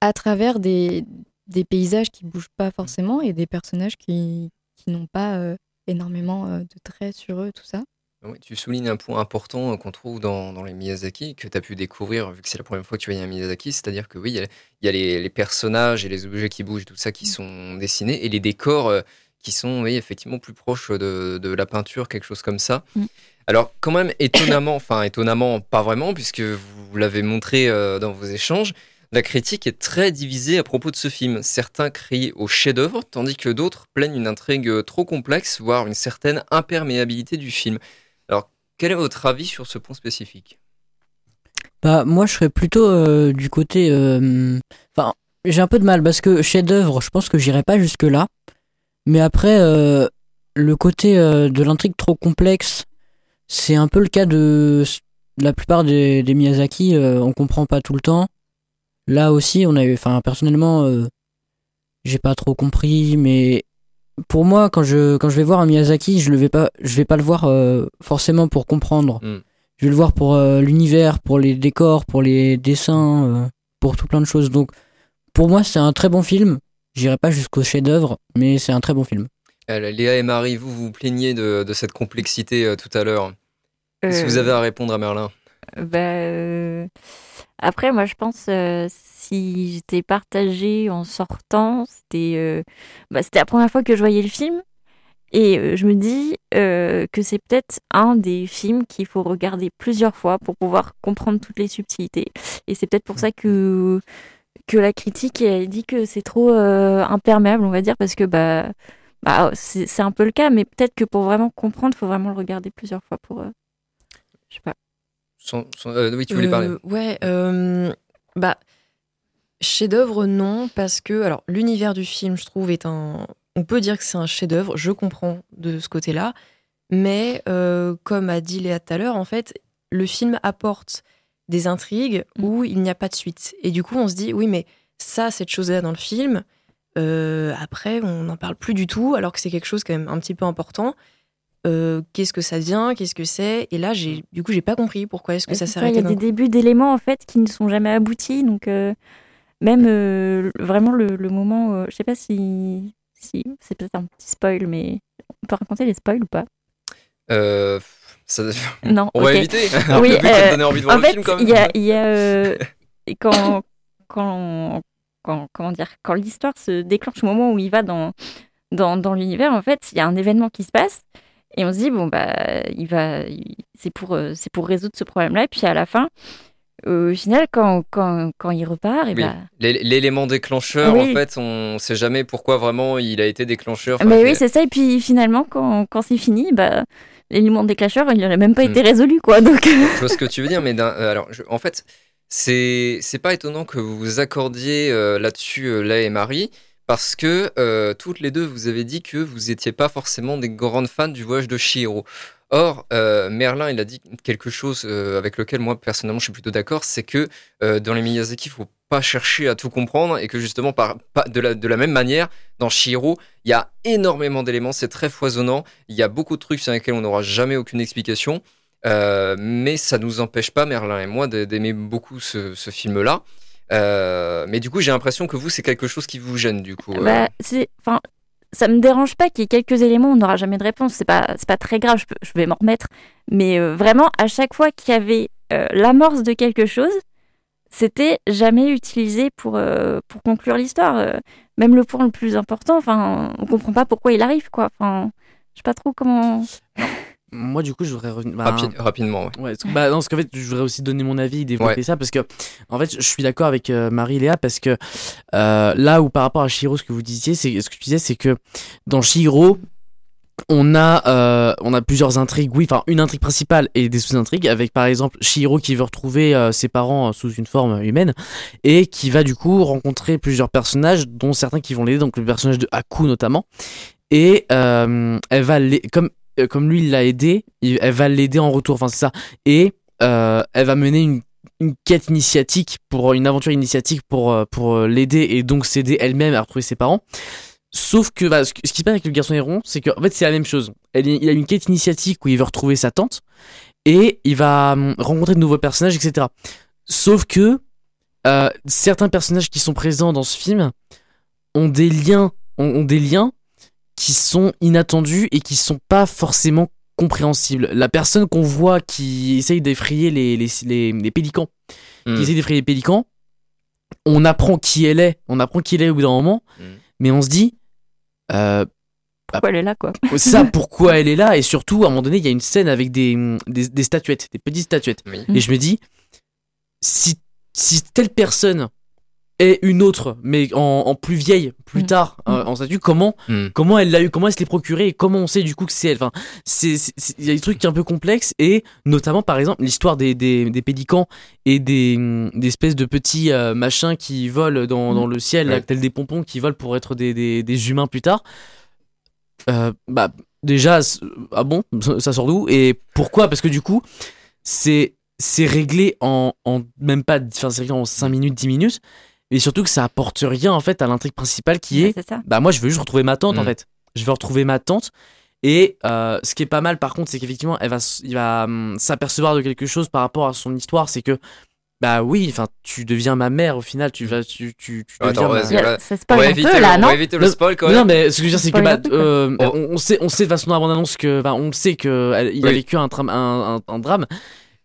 à travers des, des paysages qui bougent pas forcément et des personnages qui, qui n'ont pas énormément euh, de traits sur eux, tout ça. Oui, tu soulignes un point important euh, qu'on trouve dans, dans les Miyazaki, que tu as pu découvrir vu que c'est la première fois que tu voyais un Miyazaki, c'est-à-dire que oui, il y a, il y a les, les personnages et les objets qui bougent, tout ça qui sont dessinés, et les décors euh, qui sont oui, effectivement plus proches de, de la peinture, quelque chose comme ça. Mm. Alors quand même étonnamment, enfin étonnamment pas vraiment, puisque vous l'avez montré euh, dans vos échanges, la critique est très divisée à propos de ce film. Certains crient au chef-d'œuvre, tandis que d'autres plaignent une intrigue euh, trop complexe, voire une certaine imperméabilité du film. Alors, quel est votre avis sur ce point spécifique? Bah, moi, je serais plutôt euh, du côté. euh, Enfin, j'ai un peu de mal parce que chef-d'œuvre, je pense que j'irai pas jusque-là. Mais après, le côté de l'intrigue trop complexe, c'est un peu le cas de la plupart des, des Miyazaki. on comprend pas tout le temps. Là aussi, on a eu. Enfin, personnellement, euh, j'ai pas trop compris, mais pour moi, quand je, quand je vais voir un Miyazaki, je ne vais pas, je vais pas le voir euh, forcément pour comprendre. Mm. Je vais le voir pour euh, l'univers, pour les décors, pour les dessins, euh, pour tout plein de choses. Donc, pour moi, c'est un très bon film. J'irai pas jusqu'au chef-d'œuvre, mais c'est un très bon film. Euh, Léa et Marie, vous vous plaignez de, de cette complexité euh, tout à l'heure. Que vous avez à répondre à Merlin? Bah, euh, Après, moi, je pense euh, si j'étais partagée en sortant, c'était euh, bah, la première fois que je voyais le film. Et euh, je me dis que c'est peut-être un des films qu'il faut regarder plusieurs fois pour pouvoir comprendre toutes les subtilités. Et c'est peut-être pour ça que, que la critique dit que c'est trop imperméable, on va dire, parce que bah, bah, c'est un peu le cas, mais peut-être que pour vraiment comprendre, il faut vraiment le regarder plusieurs fois pour. je sais pas. Euh, Oui, tu voulais parler. Euh, Ouais, euh, bah, chef-d'œuvre, non, parce que, alors, l'univers du film, je trouve, est un. On peut dire que c'est un chef-d'œuvre, je comprends de ce côté-là, mais euh, comme a dit Léa tout à l'heure, en fait, le film apporte des intrigues où il n'y a pas de suite. Et du coup, on se dit, oui, mais ça, cette chose-là dans le film, euh, après, on n'en parle plus du tout, alors que c'est quelque chose quand même un petit peu important. Euh, qu'est-ce que ça devient, qu'est-ce que c'est Et là, j'ai, du coup, j'ai pas compris pourquoi est-ce que ça ça, Il y a des coup. débuts d'éléments en fait qui ne sont jamais aboutis. Donc euh, même euh, vraiment le, le moment, euh, je sais pas si, si c'est peut-être un petit spoil, mais on peut raconter les spoils ou pas? Euh, ça- [LAUGHS] Non. [LAUGHS] On va ok. éviter. [LAUGHS] Oui, euh, envie de voir en le fait, film quand il y a, y a, euh, quand quand quand comment dire quand l'histoire se déclenche au moment où il va dans dans, dans l'univers, en fait, il y a un événement qui se passe et on se dit bon bah il va c'est pour euh, c'est pour résoudre ce problème-là et puis à la fin euh, au final quand quand, quand il repart et Oui, bah l'é- L'élément déclencheur, Oui. en fait, on sait jamais pourquoi vraiment il a été déclencheur. Enfin, mais oui c'est- ça et puis finalement quand, quand c'est fini bah l'élément déclencheur il n'a même pas Hmm. été résolu quoi [LAUGHS] donc Je vois ce que tu veux dire, mais euh, alors, je- en fait, c'est c'est pas étonnant que vous vous accordiez euh, là-dessus, euh, Léa et Marie, parce que euh, toutes les deux, vous avez dit que vous étiez pas forcément des grandes fans du voyage de Chihiro. Or, euh, Merlin, il a dit quelque chose euh, avec lequel moi personnellement je suis plutôt d'accord, c'est que dans les Miyazaki, il faut pas chercher à tout comprendre et que justement de, la, même manière, dans Chihiro, il y a énormément d'éléments, c'est très foisonnant, il y a beaucoup de trucs sur lesquels on n'aura jamais aucune explication. Mais ça nous empêche pas, Merlin et moi, d'aimer beaucoup ce film-là. Euh, mais du coup, j'ai l'impression que vous, c'est quelque chose qui vous gêne, du coup. euh. Bah, c'est, enfin, ça me dérange pas qu'il y ait quelques éléments, on n'aura jamais de réponse. C'est pas, c'est pas très grave, je, peux- je vais m'en remettre. Mais euh, vraiment, à chaque fois qu'il y avait euh, l'amorce de quelque chose, c'était jamais utilisé pour, euh, pour conclure l'histoire. Euh, même le point le plus important, enfin, on comprend pas pourquoi il arrive, quoi. Enfin, je sais pas trop comment. Moi, du coup, je voudrais revenir. bah, Rapi- rapidement, ouais. Ouais, parce que- bah, non, parce qu'en fait, je voudrais aussi donner mon avis, développer Ouais. ça, parce que, en fait, je suis d'accord avec euh, Marie-Léa, parce que euh, là où par rapport à Shiro, ce que vous disiez, c'est ce que tu disais, c'est que dans Shiro, on a, euh, on a plusieurs intrigues, oui, enfin, une intrigue principale et des sous-intrigues, avec par exemple Shiro qui veut retrouver euh, ses parents euh, sous une forme humaine, et qui va du coup rencontrer plusieurs personnages, dont certains qui vont l'aider, donc le personnage de Haku notamment, et elle va comme euh, comme lui il l'a aidé, elle va l'aider en retour. Enfin c'est ça. Et euh, elle va mener une, une quête initiatique pour une aventure initiatique pour euh, pour l'aider et donc s'aider elle-même à retrouver ses parents. Sauf que bah, ce, que- qui se passe avec le garçon héron, c'est qu'en fait c'est la même chose. Il a une quête initiatique où il veut retrouver sa tante et il va hum, rencontrer de nouveaux personnages, etc. Sauf que certains personnages qui sont présents dans ce film ont des liens, ont des liens qui sont inattendus et qui sont pas forcément compréhensibles. La personne qu'on voit qui essaye d'effrayer les, les, les, les pélicans, Hmm. qui essaye d'effrayer les pélicans, on apprend qui elle est, on apprend qui elle est au bout d'un moment, Hmm. mais on se dit, euh, Pourquoi elle est là, quoi? [LAUGHS] ça, [LAUGHS] pourquoi elle est là? Et surtout, à un moment donné, il y a une scène avec des, des, des statuettes, des petites statuettes. Oui. Et je me dis, si, si telle personne est une autre, mais en, en plus vieille, plus tard, euh, en statut, comment, Hmm. comment elle l'a eu, comment elle se l'est procurée et comment on sait du coup que c'est elle enfin, c'est- Il y a des trucs un peu complexes et notamment, par exemple, l'histoire des, des, des pélicans et des, des espèces de petits euh, machins qui volent dans, dans le ciel, là, Ouais. tels des pompons qui volent pour être des, des, des humains plus tard. Euh, bah déjà ah bon ça sort d'où et pourquoi? Parce que du coup c'est c'est réglé en, en même pas enfin c'est réglé en 5 minutes 10 minutes et surtout que ça apporte rien en fait à l'intrigue principale qui Ouais, est bah moi je veux juste retrouver ma tante en Mm. fait je veux retrouver ma tante et euh, ce qui est pas mal par contre c'est qu'effectivement elle va il va hum, s'apercevoir de quelque chose par rapport à son histoire c'est que bah oui enfin tu deviens ma mère au final tu vas tu tu, tu Attends, deviens ma-. Ça On spoil va un éviter peu, le- là, on non va éviter le Non, spoil quand non, même. mais ce que je veux dire, c'est que bah, euh, Oh. on, on sait, on sait de façon dans la bande-annonce que, bah, on le sait que elle- il a vécu un, un- un drame.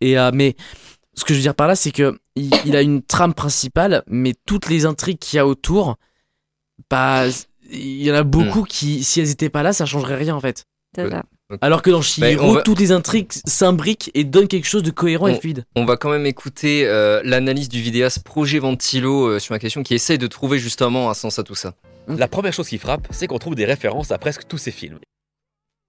Et euh, mais ce que je veux dire par là, c'est que il, il a une trame principale, mais toutes les intrigues qu'il y a autour, bah, il y en a beaucoup Hmm. qui, si elles étaient pas là, ça changerait rien en fait. Ça. Alors que dans Mais Shihiro, va- toutes les intrigues s'imbriquent et donnent quelque chose de cohérent et fluide. On va quand même écouter euh, l'analyse du vidéaste Projet Ventilo euh, sur la question qui essaye de trouver justement un sens à tout ça. La première chose qui frappe, c'est qu'on trouve des références à presque tous ces films.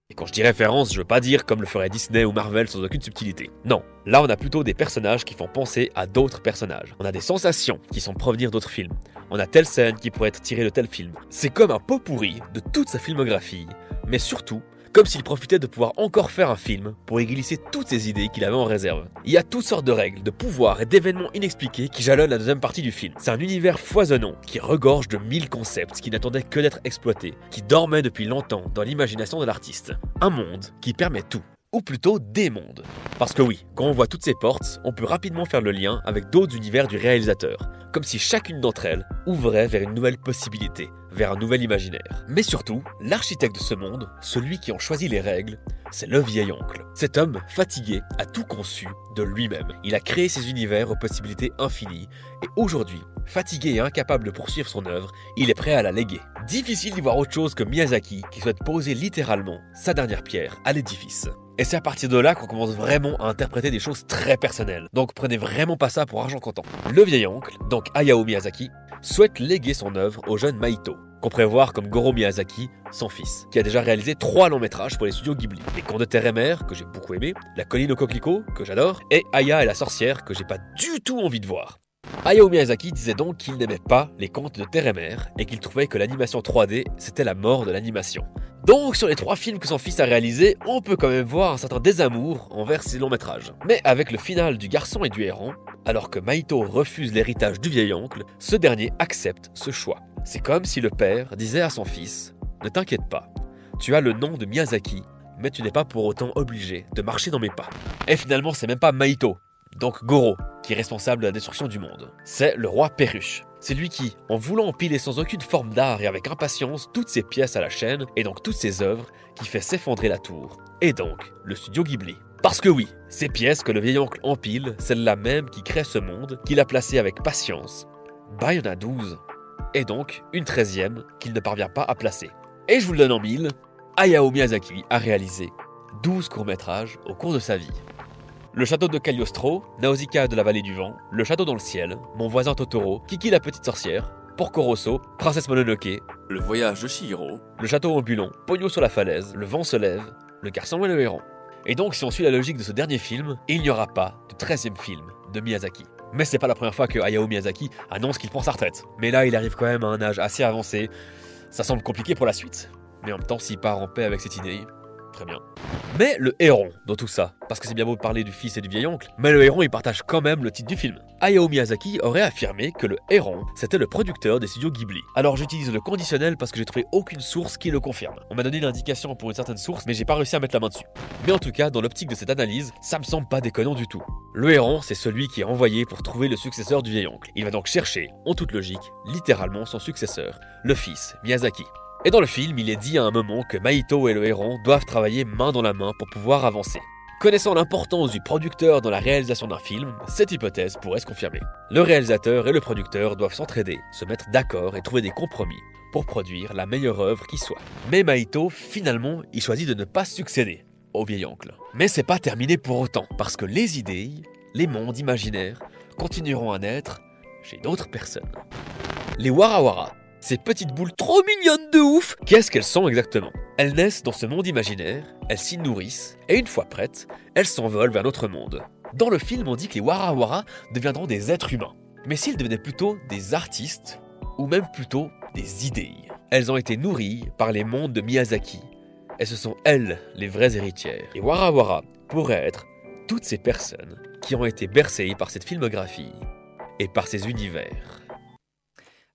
Et quand je dis référence, je veux pas dire comme le ferait Disney ou Marvel sans aucune subtilité. Non, là on a plutôt des personnages qui font penser à d'autres personnages. On a des sensations qui sont provenir d'autres films. On a telle scène qui pourrait être tirée de tel film. C'est comme un pot pourri de toute sa filmographie, mais surtout comme s'il profitait de pouvoir encore faire un film pour y glisser toutes ces idées qu'il avait en réserve. Il y a toutes sortes de règles, de pouvoirs et d'événements inexpliqués qui jalonnent la deuxième partie du film. C'est un univers foisonnant qui regorge de mille concepts qui n'attendaient que d'être exploités, qui dormaient depuis longtemps dans l'imagination de l'artiste. Un monde qui permet tout. Ou plutôt des mondes. Parce que oui, quand on voit toutes ces portes, on peut rapidement faire le lien avec d'autres univers du réalisateur, comme si chacune d'entre elles ouvrait vers une nouvelle possibilité, vers un nouvel imaginaire. Mais surtout, l'architecte de ce monde, celui qui en choisit les règles, c'est le vieil oncle. Cet homme, fatigué, a tout conçu de lui-même. Il a créé ses univers aux possibilités infinies, et aujourd'hui, fatigué et incapable de poursuivre son œuvre, il est prêt à la léguer. Difficile d'y voir autre chose que Miyazaki qui souhaite poser littéralement sa dernière pierre à l'édifice. Et c'est à partir de là qu'on commence vraiment à interpréter des choses très personnelles. Donc prenez vraiment pas ça pour argent comptant. Le vieil oncle, donc Hayao Miyazaki, souhaite léguer son œuvre au jeune Maito, qu'on voir comme Goro Miyazaki, son fils, qui a déjà réalisé trois longs métrages pour les studios Ghibli. Les Contes de Terre et Mer, que j'ai beaucoup aimé, La colline au coquelicot, que j'adore, et Aya et la sorcière, que j'ai pas du tout envie de voir. Hayao Miyazaki disait donc qu'il n'aimait pas les contes de terre et mer et qu'il trouvait que l'animation 3D c'était la mort de l'animation. Donc sur les trois films que son fils a réalisés, on peut quand même voir un certain désamour envers ses longs métrages. Mais avec le final du garçon et du héron, alors que Maito refuse l'héritage du vieil oncle, ce dernier accepte ce choix. C'est comme si le père disait à son fils Ne t'inquiète pas, tu as le nom de Miyazaki, mais tu n'es pas pour autant obligé de marcher dans mes pas. Et finalement, c'est même pas Maito, donc Goro, qui est responsable de la destruction du monde. C'est le roi Perruche. C'est lui qui, en voulant empiler sans aucune forme d'art et avec impatience toutes ses pièces à la chaîne et donc toutes ses œuvres, qui fait s'effondrer la tour. Et donc, le studio Ghibli. Parce que oui, ces pièces que le vieil oncle empile, celles-là même qui créent ce monde, qu'il a placé avec patience, bah il y en a 12. Et donc, une treizième qu'il ne parvient pas à placer. Et je vous le donne en mille, Hayao Miyazaki a réalisé 12 courts-métrages au cours de sa vie. Le château de Cagliostro, Nausicaa de la vallée du vent, Le château dans le ciel, Mon voisin Totoro, Kiki la petite sorcière, Porco Rosso, Princesse Mononoke, Le voyage de Chihiro, Le château ambulant, Pogno sur la falaise, Le vent se lève, Le garçon et le héron. Et donc, si on suit la logique de ce dernier film, il n'y aura pas de 13e film de Miyazaki. Mais c'est pas la première fois que Hayao Miyazaki annonce qu'il prend sa retraite. Mais là, il arrive quand même à un âge assez avancé. Ça semble compliqué pour la suite. Mais en même temps, s'il part en paix avec cette idée, Mais le héron dans tout ça, parce que c'est bien beau de parler du fils et du vieil oncle, mais le héron il partage quand même le titre du film. Hayao Miyazaki aurait affirmé que le héron c'était le producteur des studios Ghibli. Alors j'utilise le conditionnel parce que j'ai trouvé aucune source qui le confirme. On m'a donné l'indication pour une certaine source, mais j'ai pas réussi à mettre la main dessus. Mais en tout cas, dans l'optique de cette analyse, ça me semble pas déconnant du tout. Le héron, c'est celui qui est envoyé pour trouver le successeur du vieil oncle. Il va donc chercher, en toute logique, littéralement son successeur, le fils, Miyazaki. Et dans le film, il est dit à un moment que Maito et le héron doivent travailler main dans la main pour pouvoir avancer. Connaissant l'importance du producteur dans la réalisation d'un film, cette hypothèse pourrait se confirmer. Le réalisateur et le producteur doivent s'entraider, se mettre d'accord et trouver des compromis pour produire la meilleure œuvre qui soit. Mais Maito, finalement, il choisit de ne pas succéder au vieil oncle. Mais c'est pas terminé pour autant, parce que les idées, les mondes imaginaires, continueront à naître chez d'autres personnes. Les Warawara, ces petites boules trop mignonnes de ouf Qu'est-ce qu'elles sont exactement? Elles naissent dans ce monde imaginaire, elles s'y nourrissent, et une fois prêtes, elles s'envolent vers notre monde. Dans le film, on dit que les Warawara deviendront des êtres humains. Mais s'ils devenaient plutôt des artistes, ou même plutôt des idées Elles ont été nourries par les mondes de Miyazaki, et ce sont elles les vraies héritières. Et Warawara pourraient être toutes ces personnes qui ont été bercées par cette filmographie et par ces univers.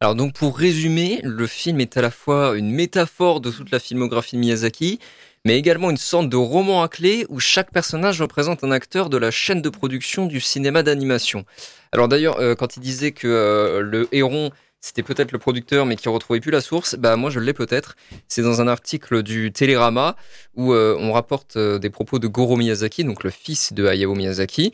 Alors donc pour résumer, le film est à la fois une métaphore de toute la filmographie de Miyazaki, mais également une sorte de roman à clé où chaque personnage représente un acteur de la chaîne de production du cinéma d'animation. Alors d'ailleurs, euh, quand il disait que euh, le héron c'était peut-être le producteur mais qui retrouvait plus la source, bah moi je l'ai peut-être. C'est dans un article du Télérama où euh, on rapporte des propos de Goro Miyazaki, donc le fils de Hayao Miyazaki.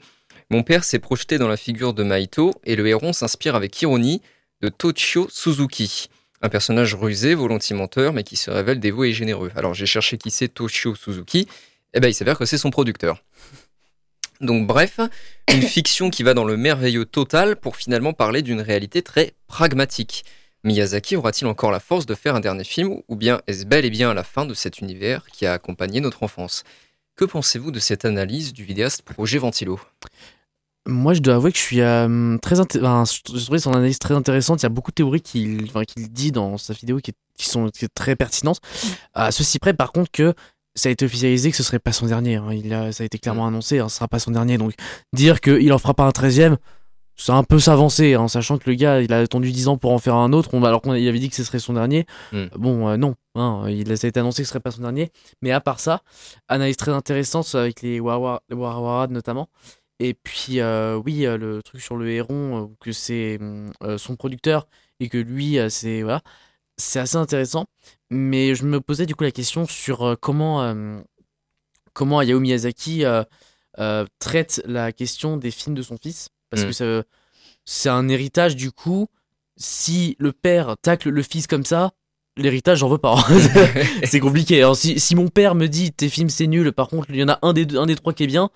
Mon père s'est projeté dans la figure de Maito et le héron s'inspire avec ironie de Toshio Suzuki, un personnage rusé, volontiers menteur, mais qui se révèle dévoué et généreux. Alors j'ai cherché qui c'est Toshio Suzuki, et eh ben il s'avère que c'est son producteur. Donc bref, une [COUGHS] [COUGHS] fiction qui va dans le merveilleux total pour finalement parler d'une réalité très pragmatique. Miyazaki aura-t-il encore la force de faire un dernier film ou bien est-ce bel et bien la fin de cet univers qui a accompagné notre enfance? Que pensez-vous de cette analyse du vidéaste Projet Ventilo? Moi, je dois avouer que je suis euh, très enfin, je trouvais son analyse très intéressante. Il y a beaucoup de théories qu'il enfin, qu'il dit dans sa vidéo qui, qui sont très pertinentes. À ceci près, par contre, que ça a été officialisé que ce serait pas son dernier. Hein. Il a, ça a été clairement annoncé, hein, ce sera pas son dernier. Donc, dire qu'il en fera pas un 13 c'est un peu s'avancer, en hein, sachant que le gars, il a attendu 10 ans pour en faire un autre, alors qu'on avait dit que ce serait son dernier. Mm. Bon, euh, non, il, ça a été annoncé que ce serait pas son dernier. Mais à part ça, analyse très intéressante avec les Warawara notamment. Et puis, euh, oui, euh, le truc sur le héron, euh, que c'est son producteur et que lui, c'est voilà, c'est assez intéressant. Mais je me posais du coup la question sur comment, comment Hayao Miyazaki traite la question des films de son fils. Parce Mm. que c'est un héritage, du coup, si le père tacle le fils comme ça, l'héritage, j'en veux pas. [LAUGHS] c'est compliqué. Alors, si, si mon père me dit tes films c'est nul, par contre, il y en a un des, deux- un des trois qui est bien,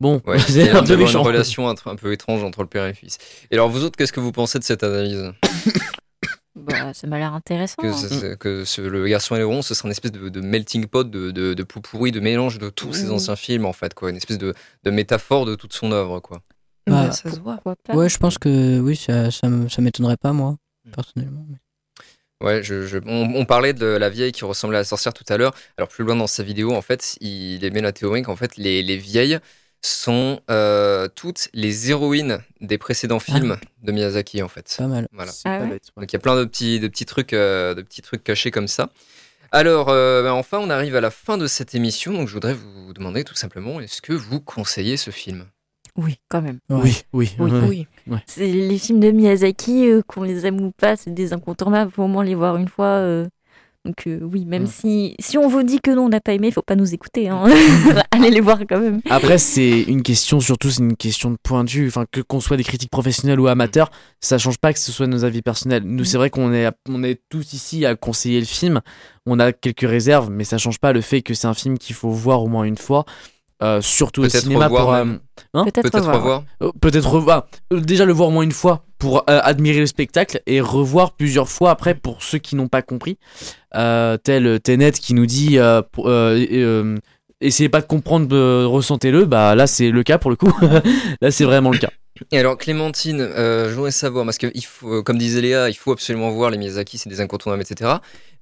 bon, Ouais, c'est il y a un peu une relation un, un peu étrange entre le père et le fils. Et alors vous autres, qu'est-ce que vous pensez de cette analyse? Bah, ça m'a l'air intéressant. Que, hein. que ce- le garçon et le rond, ce sera une espèce de, de melting pot, de, de, de pourri, de mélange de tous ces Mmh. anciens films en fait, quoi. Une espèce de, de métaphore de toute son œuvre, quoi. Bah, ça se voit. Ouais, je pense que oui, ça, ça, m'étonnerait pas, moi, personnellement. Ouais, je, je- on, on parlait de la vieille qui ressemblait à la sorcière tout à l'heure. Alors plus loin dans sa vidéo, en fait, il émet la théorie qu'en fait les, les vieilles sont euh, toutes les héroïnes des précédents films de Miyazaki, en fait. Pas mal. Voilà. Ah ouais Donc il y a plein de petits, de petits trucs, euh, de petits trucs cachés comme ça. Alors, euh, ben, enfin, on arrive à la fin de cette émission, donc je voudrais vous demander tout simplement, est-ce que vous conseillez ce film? Oui, quand même. Oui, oui, Oui, ouais. Oui. Ouais. C'est les films de Miyazaki, euh, qu'on les aime ou pas, c'est des incontournables. Faut au moins les voir une fois. Donc euh, oui, même Mm. si, si on vous dit que non, on n'a pas aimé, faut pas nous écouter. Hein. [LAUGHS] [LAUGHS] Allez les voir quand même. Après, c'est une question, surtout, c'est une question de point de vue. Enfin, que qu'on soit des critiques professionnels ou amateurs, ça change pas que ce soit nos avis personnels. Nous, c'est vrai qu'on est, on est tous ici à conseiller le film. On a quelques réserves, mais ça change pas le fait que c'est un film qu'il faut voir au moins une fois. euh, surtout au Peut-être cinéma revoir pour euh, hein Peut-être Peut-être revoir. Euh, peut-être revoir euh, déjà le voir au moins une fois pour euh, admirer le spectacle et revoir plusieurs fois après pour ceux qui n'ont pas compris. Euh, tel Tenet qui nous dit euh, pour- euh, euh, essayez pas de comprendre euh, ressentez-le. Bah là c'est le cas pour le coup. [LAUGHS] Là c'est vraiment le cas. Et alors Clémentine, euh, je voudrais savoir, parce que il faut, euh, comme disait Léa, il faut absolument voir les Miyazaki, c'est des incontournables, etc.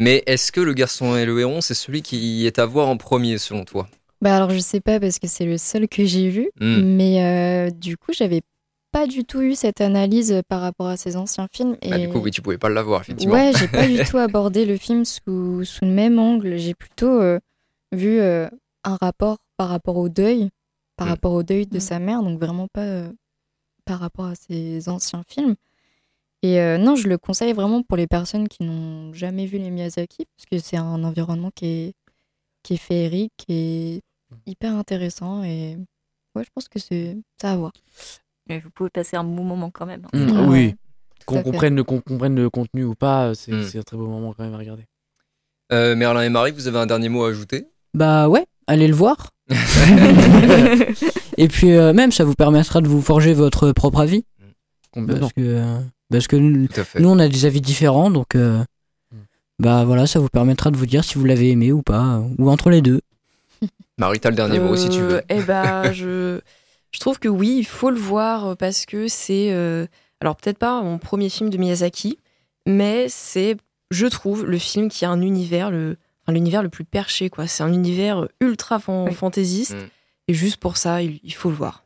Mais est-ce que Le Garçon et le Héron, c'est celui qui est à voir en premier selon toi? Bah alors je sais pas parce que c'est le seul que j'ai vu, Hmm. mais euh, du coup j'avais pas du tout eu cette analyse par rapport à ces anciens films. Et... Bah, Du coup, oui, tu pouvais pas l'avoir, effectivement. Ouais, j'ai pas du [LAUGHS] tout abordé le film sous, sous le même angle. J'ai plutôt euh, vu euh, un rapport par rapport au deuil, par Mm. rapport au deuil de sa mère, donc vraiment pas euh, par rapport à ces anciens films. Et euh, non, je le conseille vraiment pour les personnes qui n'ont jamais vu les Miyazaki, parce que c'est un environnement qui est, qui est féerique, qui est hyper intéressant, et ouais, je pense que c'est ça à voir. Mais vous pouvez passer un bon moment quand même. hein. Mm, oui qu'on comprenne, le- qu'on comprenne le contenu ou pas c'est Mm. c'est un très beau moment quand même à regarder Euh, Merlin et Marie, vous avez un dernier mot à ajouter? Bah ouais, allez le voir. [LAUGHS] Et puis euh, même, ça vous permettra de vous forger votre propre avis. Complètement. Parce que, euh, parce que nous, on a des avis différents, donc euh, bah voilà, ça vous permettra de vous dire si vous l'avez aimé ou pas, ou entre les deux. Marie, t'as le dernier mot si tu veux. Euh, Eh ben, je, je trouve que oui, il faut le voir parce que c'est, euh, alors peut-être pas mon premier film de Miyazaki, mais c'est, je trouve, le film qui a un univers, le, enfin, l'univers le plus perché, quoi. C'est un univers ultra fan- fantaisiste, Mm. et juste pour ça, il, il faut le voir.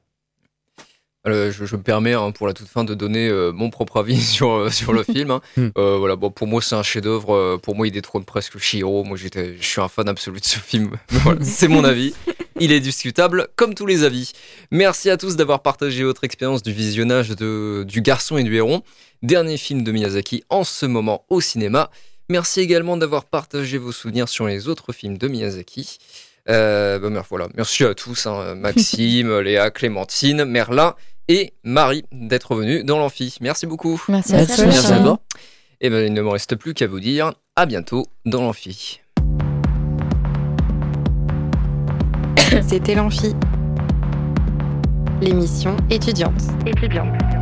Euh, je, je me permets hein, pour la toute fin de donner euh, mon propre avis [LAUGHS] sur, euh, sur le [LAUGHS] film. hein. Hmm. Euh, voilà, bon, pour moi c'est un chef-d'œuvre. pour moi il détrône presque Shiro. Moi je suis un fan absolu de ce film. [LAUGHS] Voilà, c'est mon avis. Il est discutable comme tous les avis. Merci à tous d'avoir partagé votre expérience du visionnage de, du Garçon et du Héron, dernier film de Miyazaki en ce moment au cinéma. Merci également d'avoir partagé vos souvenirs sur les autres films de Miyazaki. Bah, voilà. Merci à tous, hein, Maxime, Léa, Clémentine, Merlin et Marie d'être venus dans l'amphi. Merci beaucoup. Merci, Merci à toi. Merci à. Et ben, il ne me reste plus qu'à vous dire à bientôt dans l'amphi. C'était l'Amphi. L'émission étudiante. Étudiante.